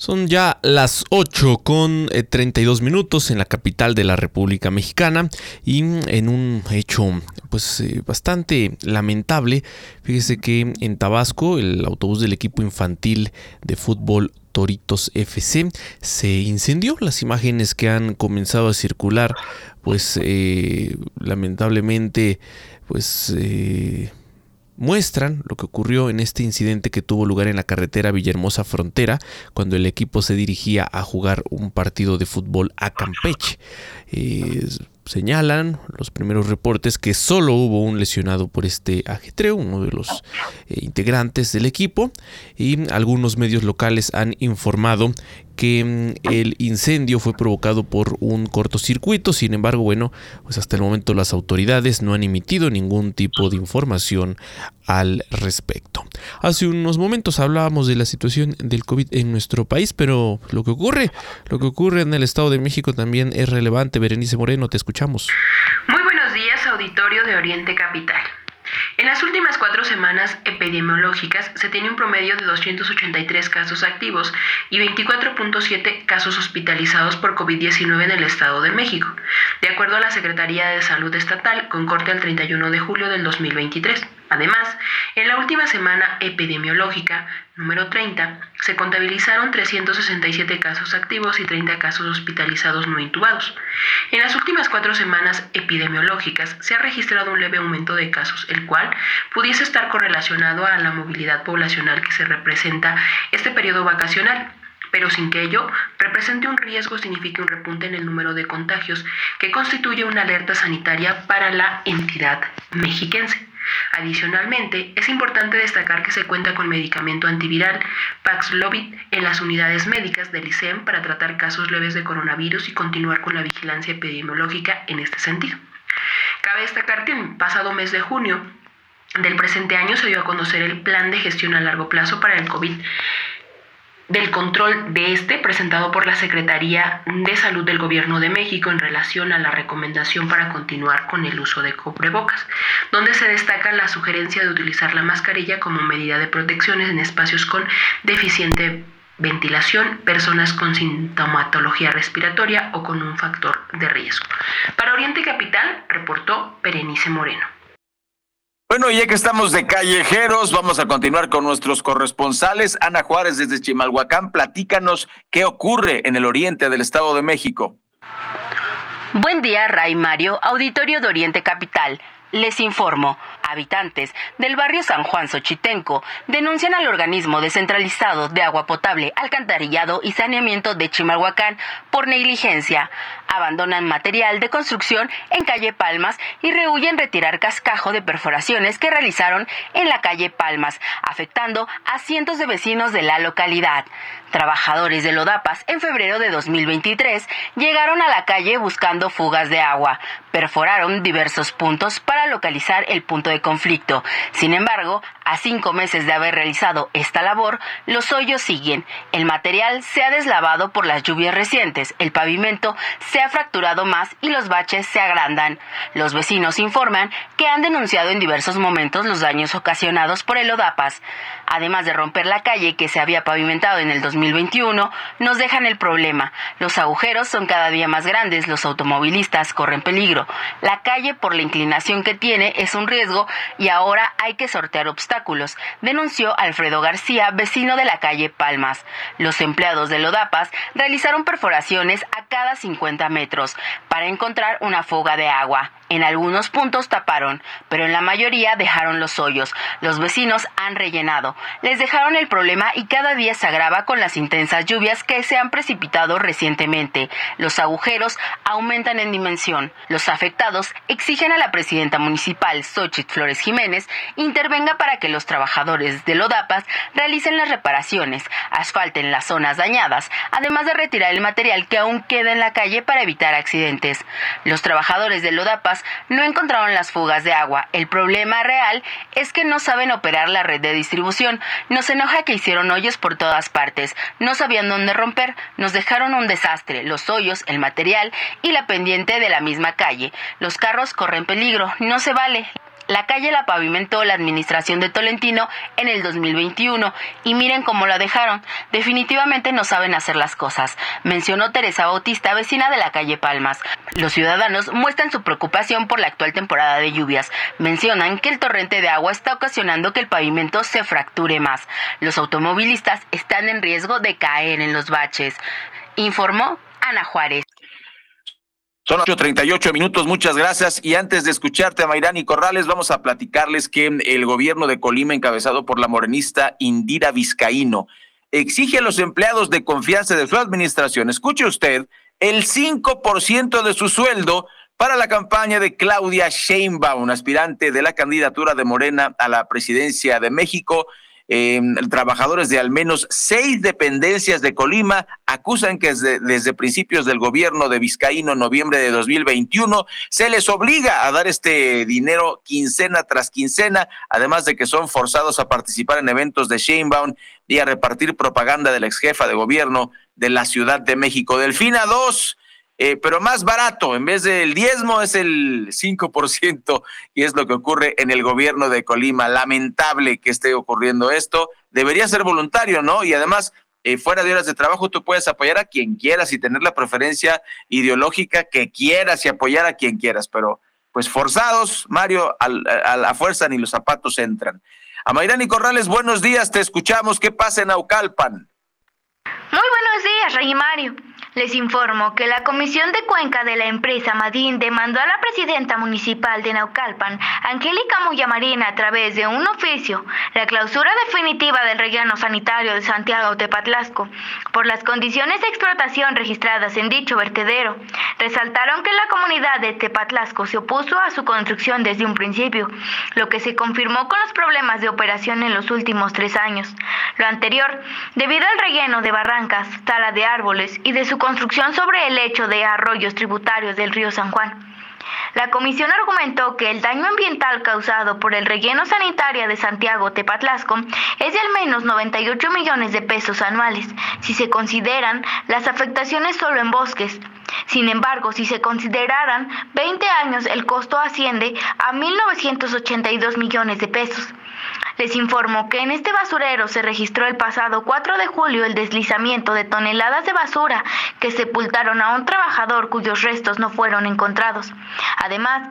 Son ya las 8 con 32 minutos en la capital de la República Mexicana y en un hecho pues eh, bastante lamentable, fíjese que en Tabasco el autobús del equipo infantil de fútbol Toritos FC se incendió. Las imágenes que han comenzado a circular pues eh, lamentablemente pues... Eh, muestran lo que ocurrió en este incidente que tuvo lugar en la carretera Villahermosa Frontera cuando el equipo se dirigía a jugar un partido de fútbol a Campeche. Eh, señalan los primeros reportes que solo hubo un lesionado por este ajetreo, uno de los eh, integrantes del equipo, y algunos medios locales han informado que mm, el incendio fue provocado por un cortocircuito, sin embargo, bueno, pues hasta el momento las autoridades no han emitido ningún tipo de información al respecto. Hace unos momentos hablábamos de la situación del COVID en nuestro país, pero lo que ocurre, lo que ocurre en el Estado de México también es relevante. Berenice Moreno, te escuchamos. Muy buenos días, auditorio de Oriente Capital. En las últimas cuatro semanas epidemiológicas se tiene un promedio de 283 casos activos y 24.7 casos hospitalizados por COVID-19 en el Estado de México, de acuerdo a la Secretaría de Salud Estatal con corte al 31 de julio del 2023. Además, en la última semana epidemiológica, número 30, se contabilizaron 367 casos activos y 30 casos hospitalizados no intubados. En las últimas cuatro semanas epidemiológicas se ha registrado un leve aumento de casos, el cual pudiese estar correlacionado a la movilidad poblacional que se representa este periodo vacacional pero sin que ello represente un riesgo signifique un repunte en el número de contagios que constituye una alerta sanitaria para la entidad mexiquense. Adicionalmente, es importante destacar que se cuenta con medicamento antiviral Paxlovid en las unidades médicas del ICEM para tratar casos leves de coronavirus y continuar con la vigilancia epidemiológica en este sentido. Cabe destacar que el pasado mes de junio del presente año se dio a conocer el plan de gestión a largo plazo para el COVID del control de este presentado por la Secretaría de Salud del Gobierno de México en relación a la recomendación para continuar con el uso de cubrebocas, donde se destaca la sugerencia de utilizar la mascarilla como medida de protección en espacios con deficiente ventilación, personas con sintomatología respiratoria o con un factor de riesgo. Para Oriente Capital, reportó Berenice Moreno. Bueno, ya que estamos de callejeros, vamos a continuar con nuestros corresponsales. Ana Juárez desde Chimalhuacán, platícanos qué ocurre en el oriente del Estado de México. Buen día, Ray Mario, Auditorio de Oriente Capital. Les informo, habitantes del barrio San Juan Xochitenco denuncian al organismo descentralizado de agua potable, alcantarillado y saneamiento de Chimalhuacán por negligencia. Abandonan material de construcción en calle Palmas y rehuyen retirar cascajo de perforaciones que realizaron en la calle Palmas, afectando a cientos de vecinos de la localidad. Trabajadores de Lodapas en febrero de 2023 llegaron a la calle buscando fugas de agua. Perforaron diversos puntos para localizar el punto de conflicto. Sin embargo, a cinco meses de haber realizado esta labor, los hoyos siguen. El material se ha deslavado por las lluvias recientes, el pavimento se ha fracturado más y los baches se agrandan. Los vecinos informan que han denunciado en diversos momentos los daños ocasionados por el Odapas. Además de romper la calle que se había pavimentado en el 2021, nos dejan el problema. Los agujeros son cada día más grandes, los automovilistas corren peligro. La calle por la inclinación que tiene es un riesgo y ahora hay que sortear obstáculos, denunció Alfredo García, vecino de la calle Palmas. Los empleados de Lodapas realizaron perforaciones a cada 50 metros para encontrar una fuga de agua. En algunos puntos taparon, pero en la mayoría dejaron los hoyos. Los vecinos han rellenado. Les dejaron el problema y cada día se agrava con las intensas lluvias que se han precipitado recientemente. Los agujeros aumentan en dimensión. Los afectados exigen a la presidenta municipal, Xochitl Flores Jiménez, intervenga para que los trabajadores de Lodapas realicen las reparaciones, asfalten las zonas dañadas, además de retirar el material que aún queda en la calle para evitar accidentes. Los trabajadores de Lodapas no encontraron las fugas de agua. El problema real es que no saben operar la red de distribución. Nos enoja que hicieron hoyos por todas partes. No sabían dónde romper. Nos dejaron un desastre. Los hoyos, el material y la pendiente de la misma calle. Los carros corren peligro. No se vale. La calle la pavimentó la administración de Tolentino en el 2021 y miren cómo la dejaron. Definitivamente no saben hacer las cosas, mencionó Teresa Bautista, vecina de la calle Palmas. Los ciudadanos muestran su preocupación por la actual temporada de lluvias. Mencionan que el torrente de agua está ocasionando que el pavimento se fracture más. Los automovilistas están en riesgo de caer en los baches. Informó Ana Juárez. Son 8.38 minutos, muchas gracias. Y antes de escucharte a Mayrani Corrales, vamos a platicarles que el gobierno de Colima, encabezado por la morenista Indira Vizcaíno, exige a los empleados de confianza de su administración, escuche usted, el 5% de su sueldo para la campaña de Claudia Sheinbaum, aspirante de la candidatura de Morena a la presidencia de México. Eh, trabajadores de al menos seis dependencias de Colima acusan que desde, desde, principios del gobierno de Vizcaíno en noviembre de 2021 se les obliga a dar este dinero quincena tras quincena, además de que son forzados a participar en eventos de Sheinbaum y a repartir propaganda de la ex jefa de gobierno de la Ciudad de México. Delfina 2 eh, pero más barato, en vez del diezmo es el 5% y es lo que ocurre en el gobierno de Colima. Lamentable que esté ocurriendo esto. Debería ser voluntario, ¿no? Y además, eh, fuera de horas de trabajo, tú puedes apoyar a quien quieras y tener la preferencia ideológica que quieras y apoyar a quien quieras, pero pues forzados, Mario, a, la fuerza ni los zapatos entran. A Mayrani Corrales, buenos días, te escuchamos. ¿Qué pasa en Aucalpan? Muy buenos días, Rey Mario. Les informo que la Comisión de Cuenca de la empresa Madín demandó a la presidenta municipal de Naucalpan, Angélica Muyamarina, a través de un oficio, la clausura definitiva del relleno sanitario de Santiago Tepatlasco por las condiciones de explotación registradas en dicho vertedero. Resaltaron que la comunidad de Tepatlasco se opuso a su construcción desde un principio, lo que se confirmó con los problemas de operación en los últimos tres años. Lo anterior, debido al relleno de barrancas, tala de árboles y de su construcción sobre el lecho de arroyos tributarios del río San Juan. La comisión argumentó que el daño ambiental causado por el relleno sanitario de Santiago Tepatlasco es de al menos 98 millones de pesos anuales, si se consideran las afectaciones solo en bosques. Sin embargo, si se consideraran 20 años, el costo asciende a 1.982 millones de pesos. Les informo que en este basurero se registró el pasado 4 de julio el deslizamiento de toneladas de basura que sepultaron a un trabajador cuyos restos no fueron encontrados. Además,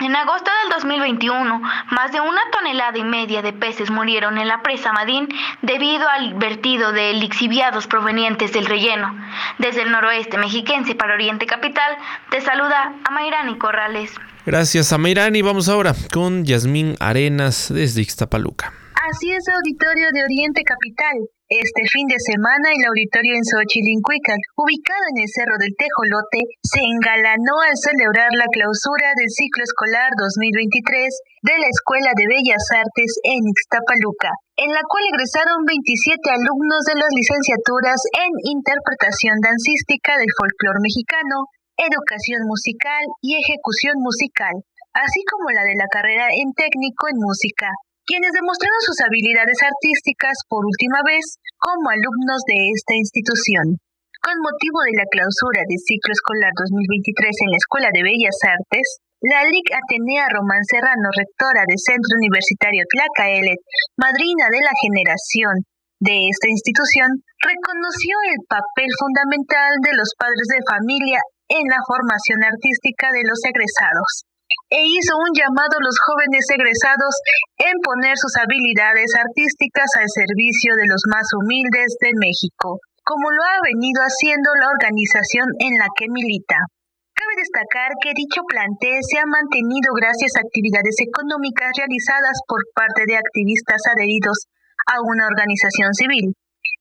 en agosto del 2021, más de una tonelada y media de peces murieron en la presa Madín debido al vertido de lixiviados provenientes del relleno. Desde el noroeste mexiquense para Oriente Capital, te saluda Amairani Corrales. Gracias a y Vamos ahora con Yasmín Arenas desde Ixtapaluca. Así es, auditorio de Oriente Capital. Este fin de semana el auditorio en Xochilincuical, ubicado en el Cerro del Tejolote, se engalanó al celebrar la clausura del ciclo escolar 2023 de la Escuela de Bellas Artes en Ixtapaluca, en la cual egresaron 27 alumnos de las licenciaturas en Interpretación Dancística del Folclor Mexicano, Educación Musical y Ejecución Musical, así como la de la carrera en Técnico en Música quienes demostraron sus habilidades artísticas por última vez como alumnos de esta institución. Con motivo de la clausura del ciclo escolar 2023 en la Escuela de Bellas Artes, la LIC Atenea Román Serrano, rectora del Centro Universitario Tlacaelet, madrina de la generación de esta institución, reconoció el papel fundamental de los padres de familia en la formación artística de los egresados e hizo un llamado a los jóvenes egresados en poner sus habilidades artísticas al servicio de los más humildes de México, como lo ha venido haciendo la organización en la que milita. Cabe destacar que dicho plantel se ha mantenido gracias a actividades económicas realizadas por parte de activistas adheridos a una organización civil.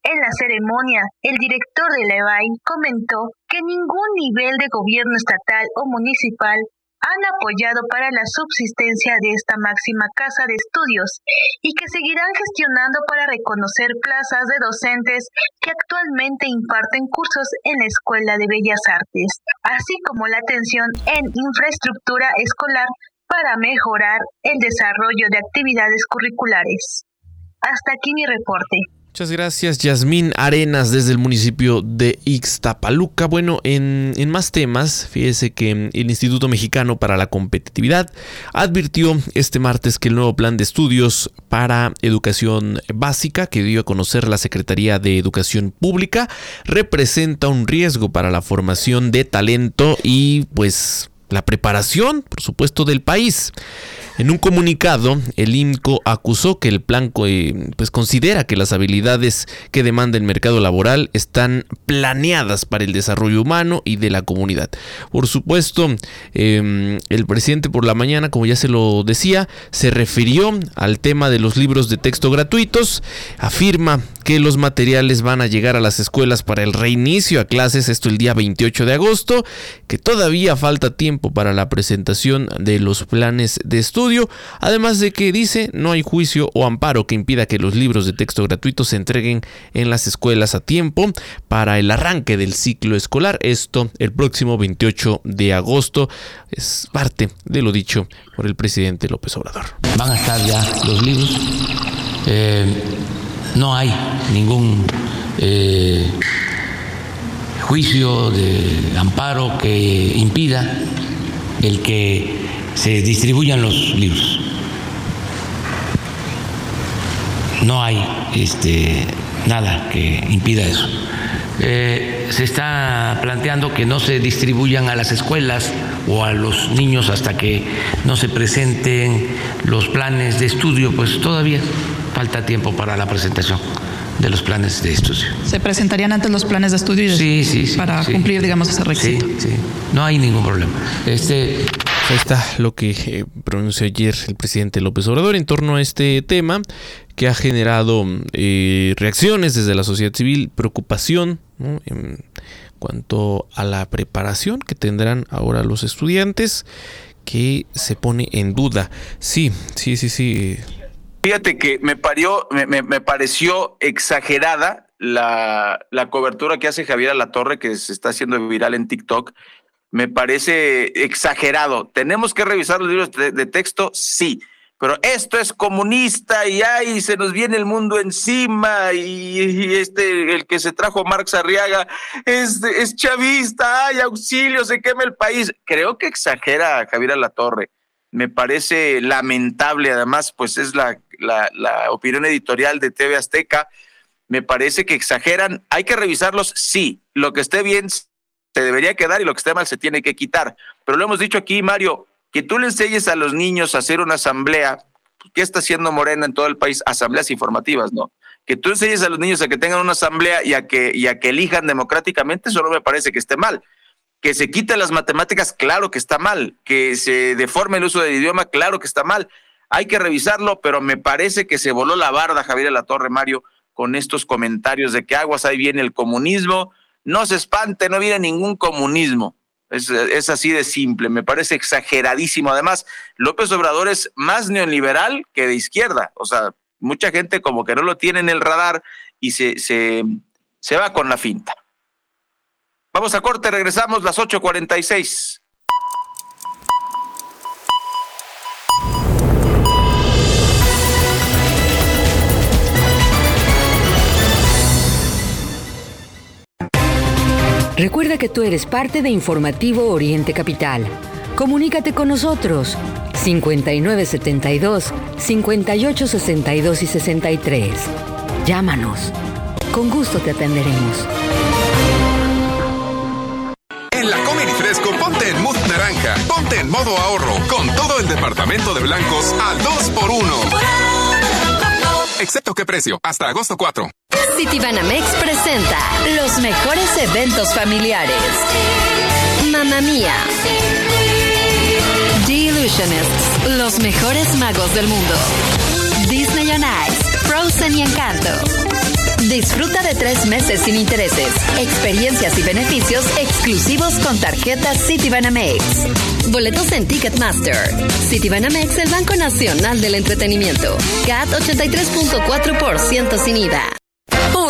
En la ceremonia, el director de la comentó que ningún nivel de gobierno estatal o municipal han apoyado para la subsistencia de esta máxima casa de estudios y que seguirán gestionando para reconocer plazas de docentes que actualmente imparten cursos en la Escuela de Bellas Artes, así como la atención en infraestructura escolar para mejorar el desarrollo de actividades curriculares. Hasta aquí mi reporte. Muchas gracias, Yasmín Arenas, desde el municipio de Ixtapaluca. Bueno, en, en, más temas, fíjese que el Instituto Mexicano para la Competitividad advirtió este martes que el nuevo plan de estudios para educación básica que dio a conocer la Secretaría de Educación Pública representa un riesgo para la formación de talento y pues la preparación, por supuesto, del país. En un comunicado, el INCO acusó que el plan eh, pues, considera que las habilidades que demanda el mercado laboral están planeadas para el desarrollo humano y de la comunidad. Por supuesto, em, el presidente por la mañana, como ya se lo decía, se refirió al tema de los libros de texto gratuitos, afirma que los materiales van a llegar a las escuelas para el reinicio a clases, esto el día 28 de agosto, que todavía falta tiempo para la presentación de los planes de estudio, además de que dice no hay juicio o amparo que impida que los libros de texto gratuitos se entreguen en las escuelas a tiempo para el arranque del ciclo escolar, esto el próximo 28 de agosto, es parte de lo dicho por el presidente López Obrador. Van a estar ya los libros. Eh, no hay ningún eh, juicio de amparo que impida el que se distribuyan los libros. No hay este, nada que impida eso. Eh, se está planteando que no se distribuyan a las escuelas o a los niños hasta que no se presenten los planes de estudio, pues todavía falta tiempo para la presentación de los planes de estudio. ¿Se presentarían antes los planes de estudio sí, sí, sí, para cumplir, digamos, ese requisito? Sí, sí. No hay ningún problema. Este. Ahí está lo que eh, pronunció ayer el presidente López Obrador en torno a este tema que ha generado eh, reacciones desde la sociedad civil, preocupación en cuanto a la preparación que tendrán ahora los estudiantes que se pone en duda. Sí, sí, sí, sí. Fíjate que me, parió, me, pareció exagerada la, la, cobertura que hace Javier Alatorre, que se está haciendo viral en TikTok. Me parece exagerado. ¿Tenemos que revisar los libros de texto? Sí pero esto es comunista y ahí se nos viene el mundo encima y, este, el que se trajo Marx Arriaga es, es chavista, ay, auxilio, se quema el país. Creo que exagera Javier Torre. Me parece lamentable, además, pues es la, la, la opinión editorial de TV Azteca. Me parece que exageran. Hay que revisarlos, sí. Lo que esté bien se debería quedar y lo que esté mal se tiene que quitar. Pero lo hemos dicho aquí, Mario, que tú le enseñes a los niños a hacer una asamblea, ¿qué está haciendo Morena en todo el país? Asambleas informativas, ¿no? Que tú enseñes a los niños a que tengan una asamblea y a que, elijan democráticamente, eso no me parece que esté mal. Que se quite las matemáticas, claro que está mal. Que se deforme el uso del idioma, claro que está mal. Hay que revisarlo, pero me parece que se voló la barda Javier la Torre Mario con estos comentarios de que aguas ahí viene el comunismo. No se espante, no viene ningún comunismo. Es, así de simple, me parece exageradísimo. Además, López Obrador es más neoliberal que de izquierda. O sea, mucha gente como que no lo tiene en el radar y se, se, se va con la finta. Vamos a corte, regresamos las 8.46. Recuerda que tú eres parte de Informativo Oriente Capital. Comunícate con nosotros 5972 5862 y 63. Llámanos. Con gusto te atenderemos. En la Comer Fresco, ponte en mood naranja, ponte en modo ahorro, con todo el departamento de blancos al 2x1 excepto qué precio, hasta agosto 4. Citibanamex presenta los mejores eventos familiares. Mamma Mía. The Illusionists, los mejores magos del mundo. Disney on Ice, Frozen y Encanto. Disfruta de tres meses sin intereses, experiencias y beneficios exclusivos con tarjetas Citibanamex. Boletos en Ticketmaster. Citibanamex, el Banco Nacional del Entretenimiento. CAT 83.4% sin IVA.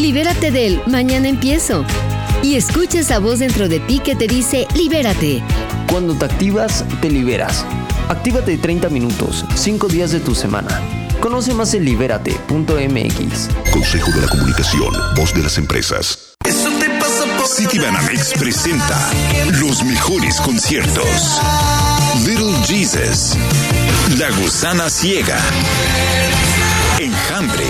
Libérate del mañana empiezo. Y escucha esa voz dentro de ti que te dice libérate. Cuando te activas, te liberas. Actívate 30 minutos, 5 días de tu semana. Conoce más en libérate.mx. Consejo de la Comunicación, voz de las empresas. Citibanamex presenta los mejores conciertos. Little Jesus, La Gusana Ciega, Enjambre.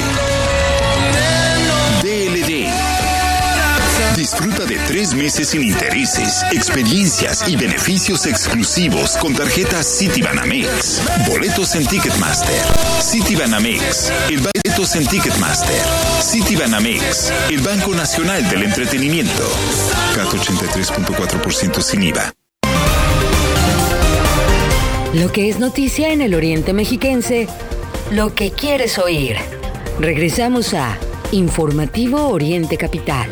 Disfruta de tres meses sin intereses, experiencias y beneficios exclusivos con tarjetas Citibanamex. Boletos en Ticketmaster. Citibanamex. El boletos en Ticketmaster. Citibanamex. El Banco Nacional del Entretenimiento. CAT 83.4% sin IVA. Lo que es noticia en el Oriente Mexiquense, lo que quieres oír. Regresamos a Informativo Oriente Capital.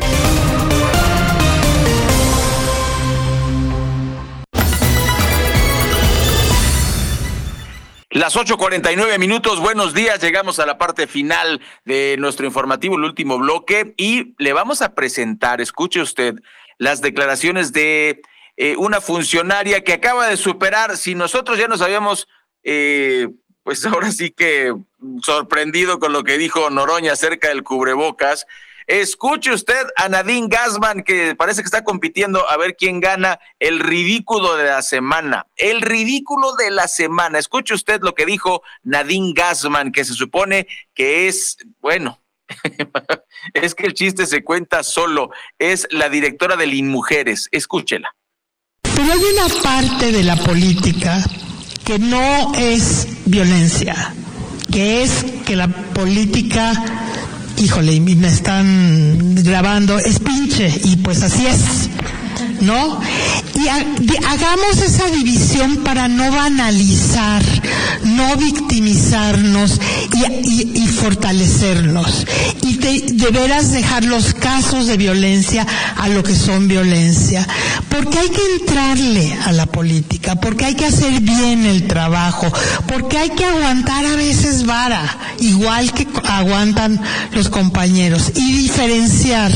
Las 8:49 minutos, buenos días, llegamos a la parte final de nuestro informativo, el último bloque, y le vamos a presentar, escuche usted, las declaraciones de eh, una funcionaria que acaba de superar, si nosotros ya nos habíamos, eh, pues ahora sí que sorprendido con lo que dijo Noroña acerca del cubrebocas, Escuche usted a Nadine Gassman, que parece que está compitiendo a ver quién gana el ridículo de la semana. El ridículo de la semana. Escuche usted lo que dijo Nadine Gassman, que se supone que es, bueno, (laughs) es que el chiste se cuenta solo. Es la directora del InMujeres. Escúchela. Pero hay una parte de la política que no es violencia, que es que la política híjole, me están grabando, es pinche, y pues así es. ¿No? Y hagamos esa división para no banalizar, no victimizarnos y, fortalecernos. Y de, veras dejar los casos de violencia a lo que son violencia. Porque hay que entrarle a la política, porque hay que hacer bien el trabajo, porque hay que aguantar a veces vara, igual que aguantan los compañeros, y diferenciar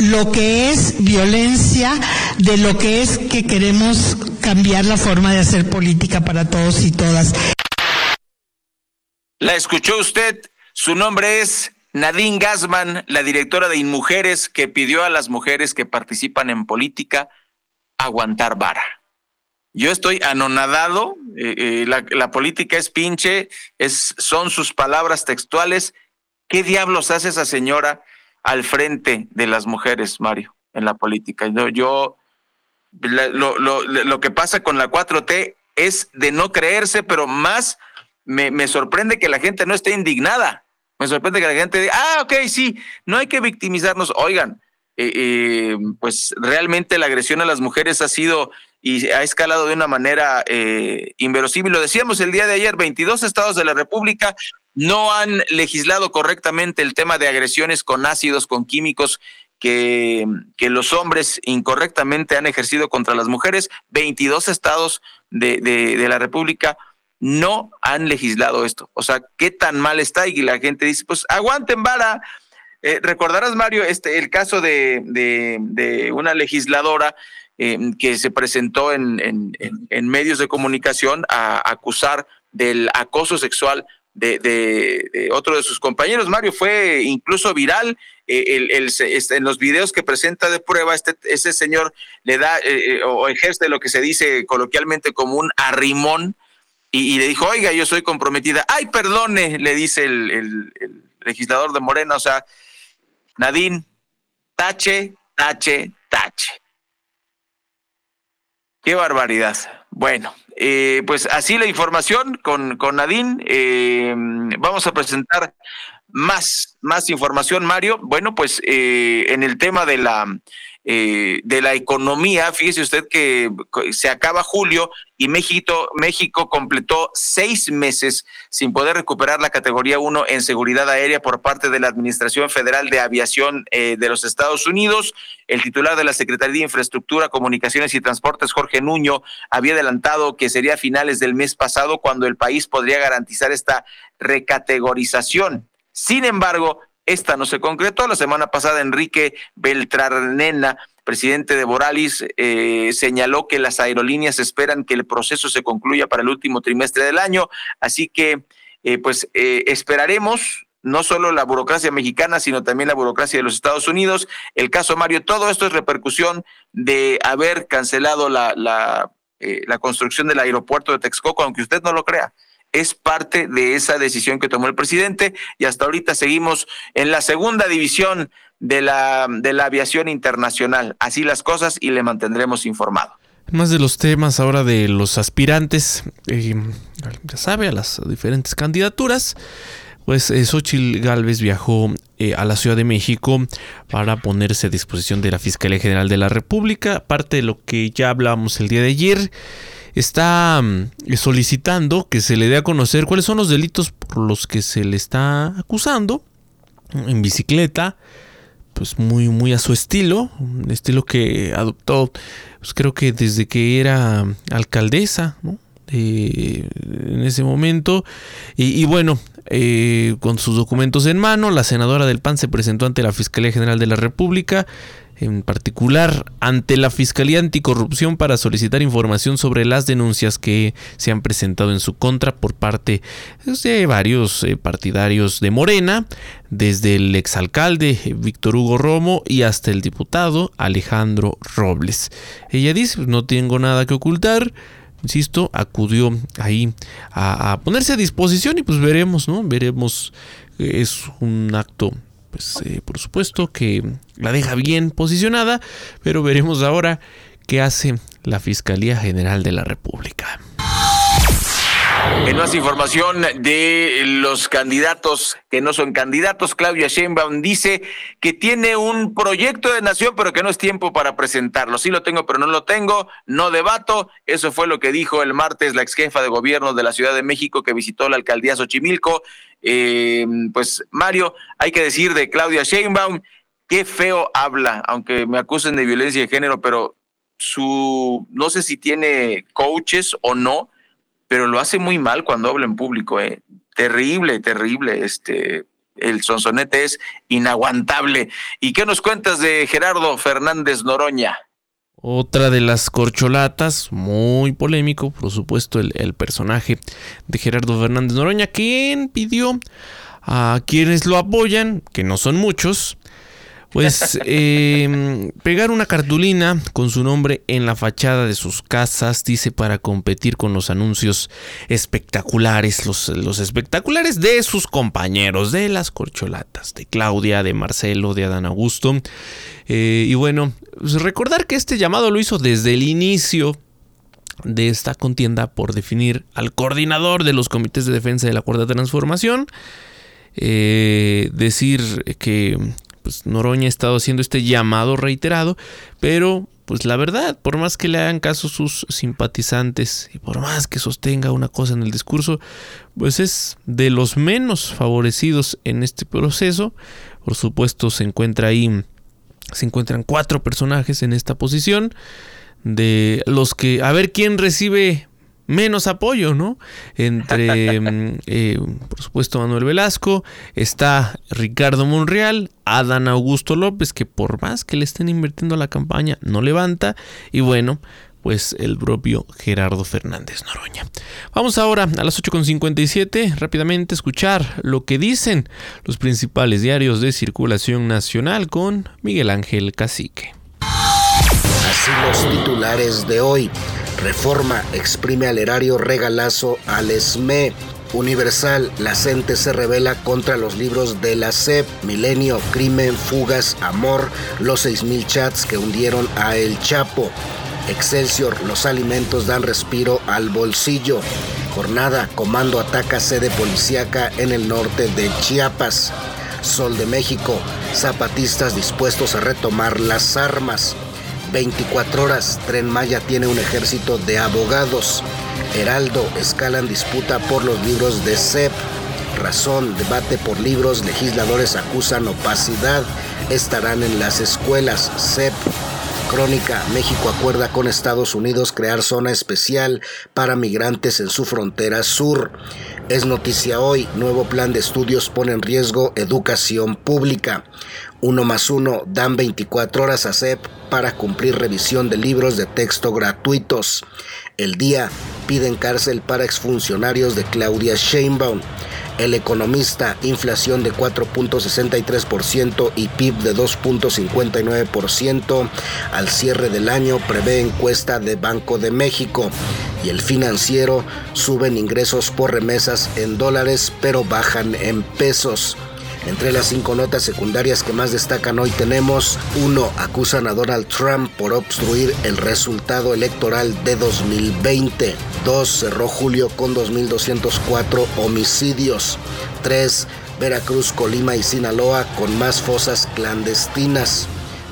lo que es violencia de lo que es que queremos cambiar la forma de hacer política para todos y todas. La escuchó usted, su nombre es Nadine Gassman, la directora de InMujeres, que pidió a las mujeres que participan en política aguantar vara. Yo estoy anonadado, eh, eh, la, la, política es pinche, es, son sus palabras textuales. ¿Qué diablos hace esa señora al frente de las mujeres, Mario, en la política. Yo, yo lo, lo, lo, que pasa con la 4T es de no creerse, pero más me, me, sorprende que la gente no esté indignada. Me sorprende que la gente diga, ah, ok, sí, no hay que victimizarnos. Oigan, eh, eh, pues realmente la agresión a las mujeres ha sido y ha escalado de una manera eh, inverosímil. Lo decíamos el día de ayer, 22 estados de la República no han legislado correctamente el tema de agresiones con ácidos, con químicos que, los hombres incorrectamente han ejercido contra las mujeres. 22 estados de, la República no han legislado esto. O sea, ¿qué tan mal está? Y la gente dice, pues aguanten vara. Eh, recordarás, Mario, este, el caso de, una legisladora eh, que se presentó en, en, en, medios de comunicación a acusar del acoso sexual de, de, otro de sus compañeros. Mario fue incluso viral eh, el, este, en los videos que presenta de prueba. Este, ese señor le da eh, eh, o ejerce lo que se dice coloquialmente como un arrimón y, le dijo, oiga, yo soy comprometida. Ay, perdone, le dice el, el legislador de Morena. O sea, Nadine, tache, tache, tache. Qué barbaridad. Bueno, eh, pues así la información con, con Nadine. Eh, vamos a presentar más, más información, Mario. Bueno, pues eh, en el tema de la eh, de la economía. Fíjese usted que se acaba julio y México, México completó seis meses sin poder recuperar la categoría 1 en seguridad aérea por parte de la Administración Federal de Aviación eh, de los Estados Unidos. El titular de la Secretaría de Infraestructura, Comunicaciones y Transportes, Jorge Nuño, había adelantado que sería a finales del mes pasado cuando el país podría garantizar esta recategorización. Sin embargo, esta no se concretó. La semana pasada, Enrique Beltranena, presidente de Boralis, eh, señaló que las aerolíneas esperan que el proceso se concluya para el último trimestre del año. Así que, eh, pues, eh, esperaremos no solo la burocracia mexicana, sino también la burocracia de los Estados Unidos. El caso Mario, todo esto es repercusión de haber cancelado la, la, la construcción del aeropuerto de Texcoco, aunque usted no lo crea es parte de esa decisión que tomó el presidente y hasta ahorita seguimos en la segunda división de la, de la aviación internacional. Así las cosas y le mantendremos informado. Más de los temas ahora de los aspirantes, eh, ya sabe, a las diferentes candidaturas. Pues eh, Xochitl Galvez viajó eh, a la Ciudad de México para ponerse a disposición de la Fiscalía General de la República, parte de lo que ya hablábamos el día de ayer está mm, solicitando que se le dé a conocer cuáles son los delitos por los que se le está acusando en bicicleta, pues muy muy a su estilo, un estilo que adoptó pues creo que desde que era alcaldesa eh, en ese momento. Y, bueno, eh, con sus documentos en mano, la senadora del PAN se presentó ante la Fiscalía General de la República en particular ante la Fiscalía Anticorrupción para solicitar información sobre las denuncias que se han presentado en su contra por parte pues, de varios eh, partidarios de Morena, desde el exalcalde Víctor Hugo Romo y hasta el diputado Alejandro Robles. Ella dice, no tengo nada que ocultar, insisto, acudió ahí a, a, ponerse a disposición y pues veremos, ¿no? Veremos, es un acto pues eh, por supuesto que la deja bien posicionada, pero veremos ahora qué hace la Fiscalía General de la República. En más información de los candidatos que no son candidatos, Claudia Sheinbaum dice que tiene un proyecto de nación, pero que no es tiempo para presentarlo. Sí lo tengo, pero no lo tengo, no debato. Eso fue lo que dijo el martes la ex jefa de gobierno de la Ciudad de México que visitó la alcaldía Xochimilco. Eh, pues Mario, hay que decir de Claudia Sheinbaum, qué feo habla, aunque me acusen de violencia de género, pero su, no sé si tiene coaches o no, pero lo hace muy mal cuando habla en público, ¿eh? Terrible, terrible. Este, el sonsonete es inaguantable. ¿Y qué nos cuentas de Gerardo Fernández Noroña? Otra de las corcholatas, muy polémico, por supuesto, el, el, personaje de Gerardo Fernández Noroña, quien pidió a quienes lo apoyan, que no son muchos, pues (laughs) eh, pegar una cartulina con su nombre en la fachada de sus casas, dice, para competir con los anuncios espectaculares, los, los espectaculares de sus compañeros, de las corcholatas, de Claudia, de Marcelo, de Adán Augusto. Eh, y bueno, recordar que este llamado lo hizo desde el inicio de esta contienda por definir al coordinador de los comités de defensa de la Cuarta Transformación. Eh, decir que pues Noroña ha estado haciendo este llamado reiterado, pero pues la verdad, por más que le hagan caso sus simpatizantes y por más que sostenga una cosa en el discurso, pues es de los menos favorecidos en este proceso. Por supuesto, se encuentra ahí, se encuentran cuatro personajes en esta posición, de los que, a ver quién recibe menos apoyo, ¿no? Entre, (laughs) mm, eh, por supuesto, Manuel Velasco, está Ricardo Monreal, Adán Augusto López, que por más que le estén invirtiendo a la campaña, no levanta, y bueno, pues el propio Gerardo Fernández Noroña. Vamos ahora a las 8.57, rápidamente escuchar lo que dicen los principales diarios de circulación nacional con Miguel Ángel Cacique. Así los titulares de hoy. Reforma exprime al erario regalazo al ESME. Universal, la CENTE se revela contra los libros de la SEP, Milenio, Crimen, Fugas, Amor, los 6.000 chats que hundieron a El Chapo. Excelsior, los alimentos dan respiro al bolsillo. Jornada, Comando ataca sede policíaca en el norte de Chiapas. Sol de México, zapatistas dispuestos a retomar las armas. 24 horas, Tren Maya tiene un ejército de abogados. Heraldo, escalan disputa por los libros de CEP. Razón, debate por libros, legisladores acusan opacidad. Estarán en las escuelas. CEP. Crónica, México acuerda con Estados Unidos crear zona especial para migrantes en su frontera sur. Es noticia hoy, nuevo plan de estudios pone en riesgo educación pública. Uno más uno dan 24 horas a CEP para cumplir revisión de libros de texto gratuitos. El día piden cárcel para exfuncionarios de Claudia Sheinbaum. El economista, inflación de 4.63% y PIB de 2.59% al cierre del año, prevé encuesta de Banco de México. Y el financiero, suben ingresos por remesas en dólares, pero bajan en pesos. Entre las cinco notas secundarias que más destacan hoy tenemos, uno, Acusan a Donald Trump por obstruir el resultado electoral de 2020. 2. Cerró julio con 2.204 homicidios. 3. Veracruz, Colima y Sinaloa con más fosas clandestinas.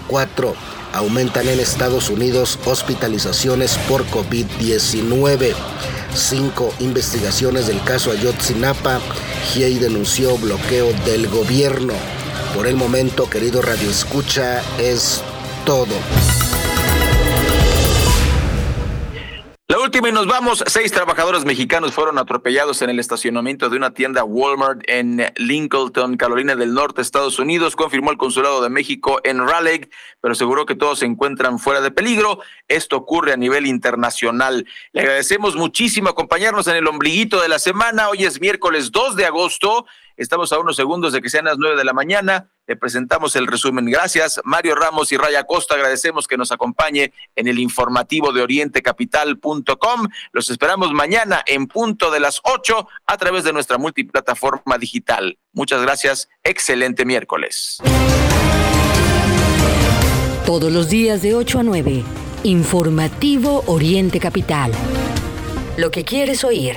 4. Aumentan en Estados Unidos hospitalizaciones por COVID-19. 5. Investigaciones del caso Ayotzinapa. GIEI denunció bloqueo del gobierno. Por el momento, querido Radio Escucha, es todo. Y nos vamos. Seis trabajadores mexicanos fueron atropellados en el estacionamiento de una tienda Walmart en Lincoln, Carolina del Norte, Estados Unidos, confirmó el Consulado de México en Raleigh, pero aseguró que todos se encuentran fuera de peligro. Esto ocurre a nivel internacional. Le agradecemos muchísimo acompañarnos en el ombliguito de la semana. Hoy es miércoles 2 de agosto. Estamos a unos segundos de que sean las nueve de la mañana. Le presentamos el resumen. Gracias, Mario Ramos y Raya Costa. Agradecemos que nos acompañe en el informativo de orientecapital.com. Los esperamos mañana en punto de las ocho a través de nuestra multiplataforma digital. Muchas gracias. Excelente miércoles. Todos los días de 8 a 9. Informativo Oriente Capital. Lo que quieres oír.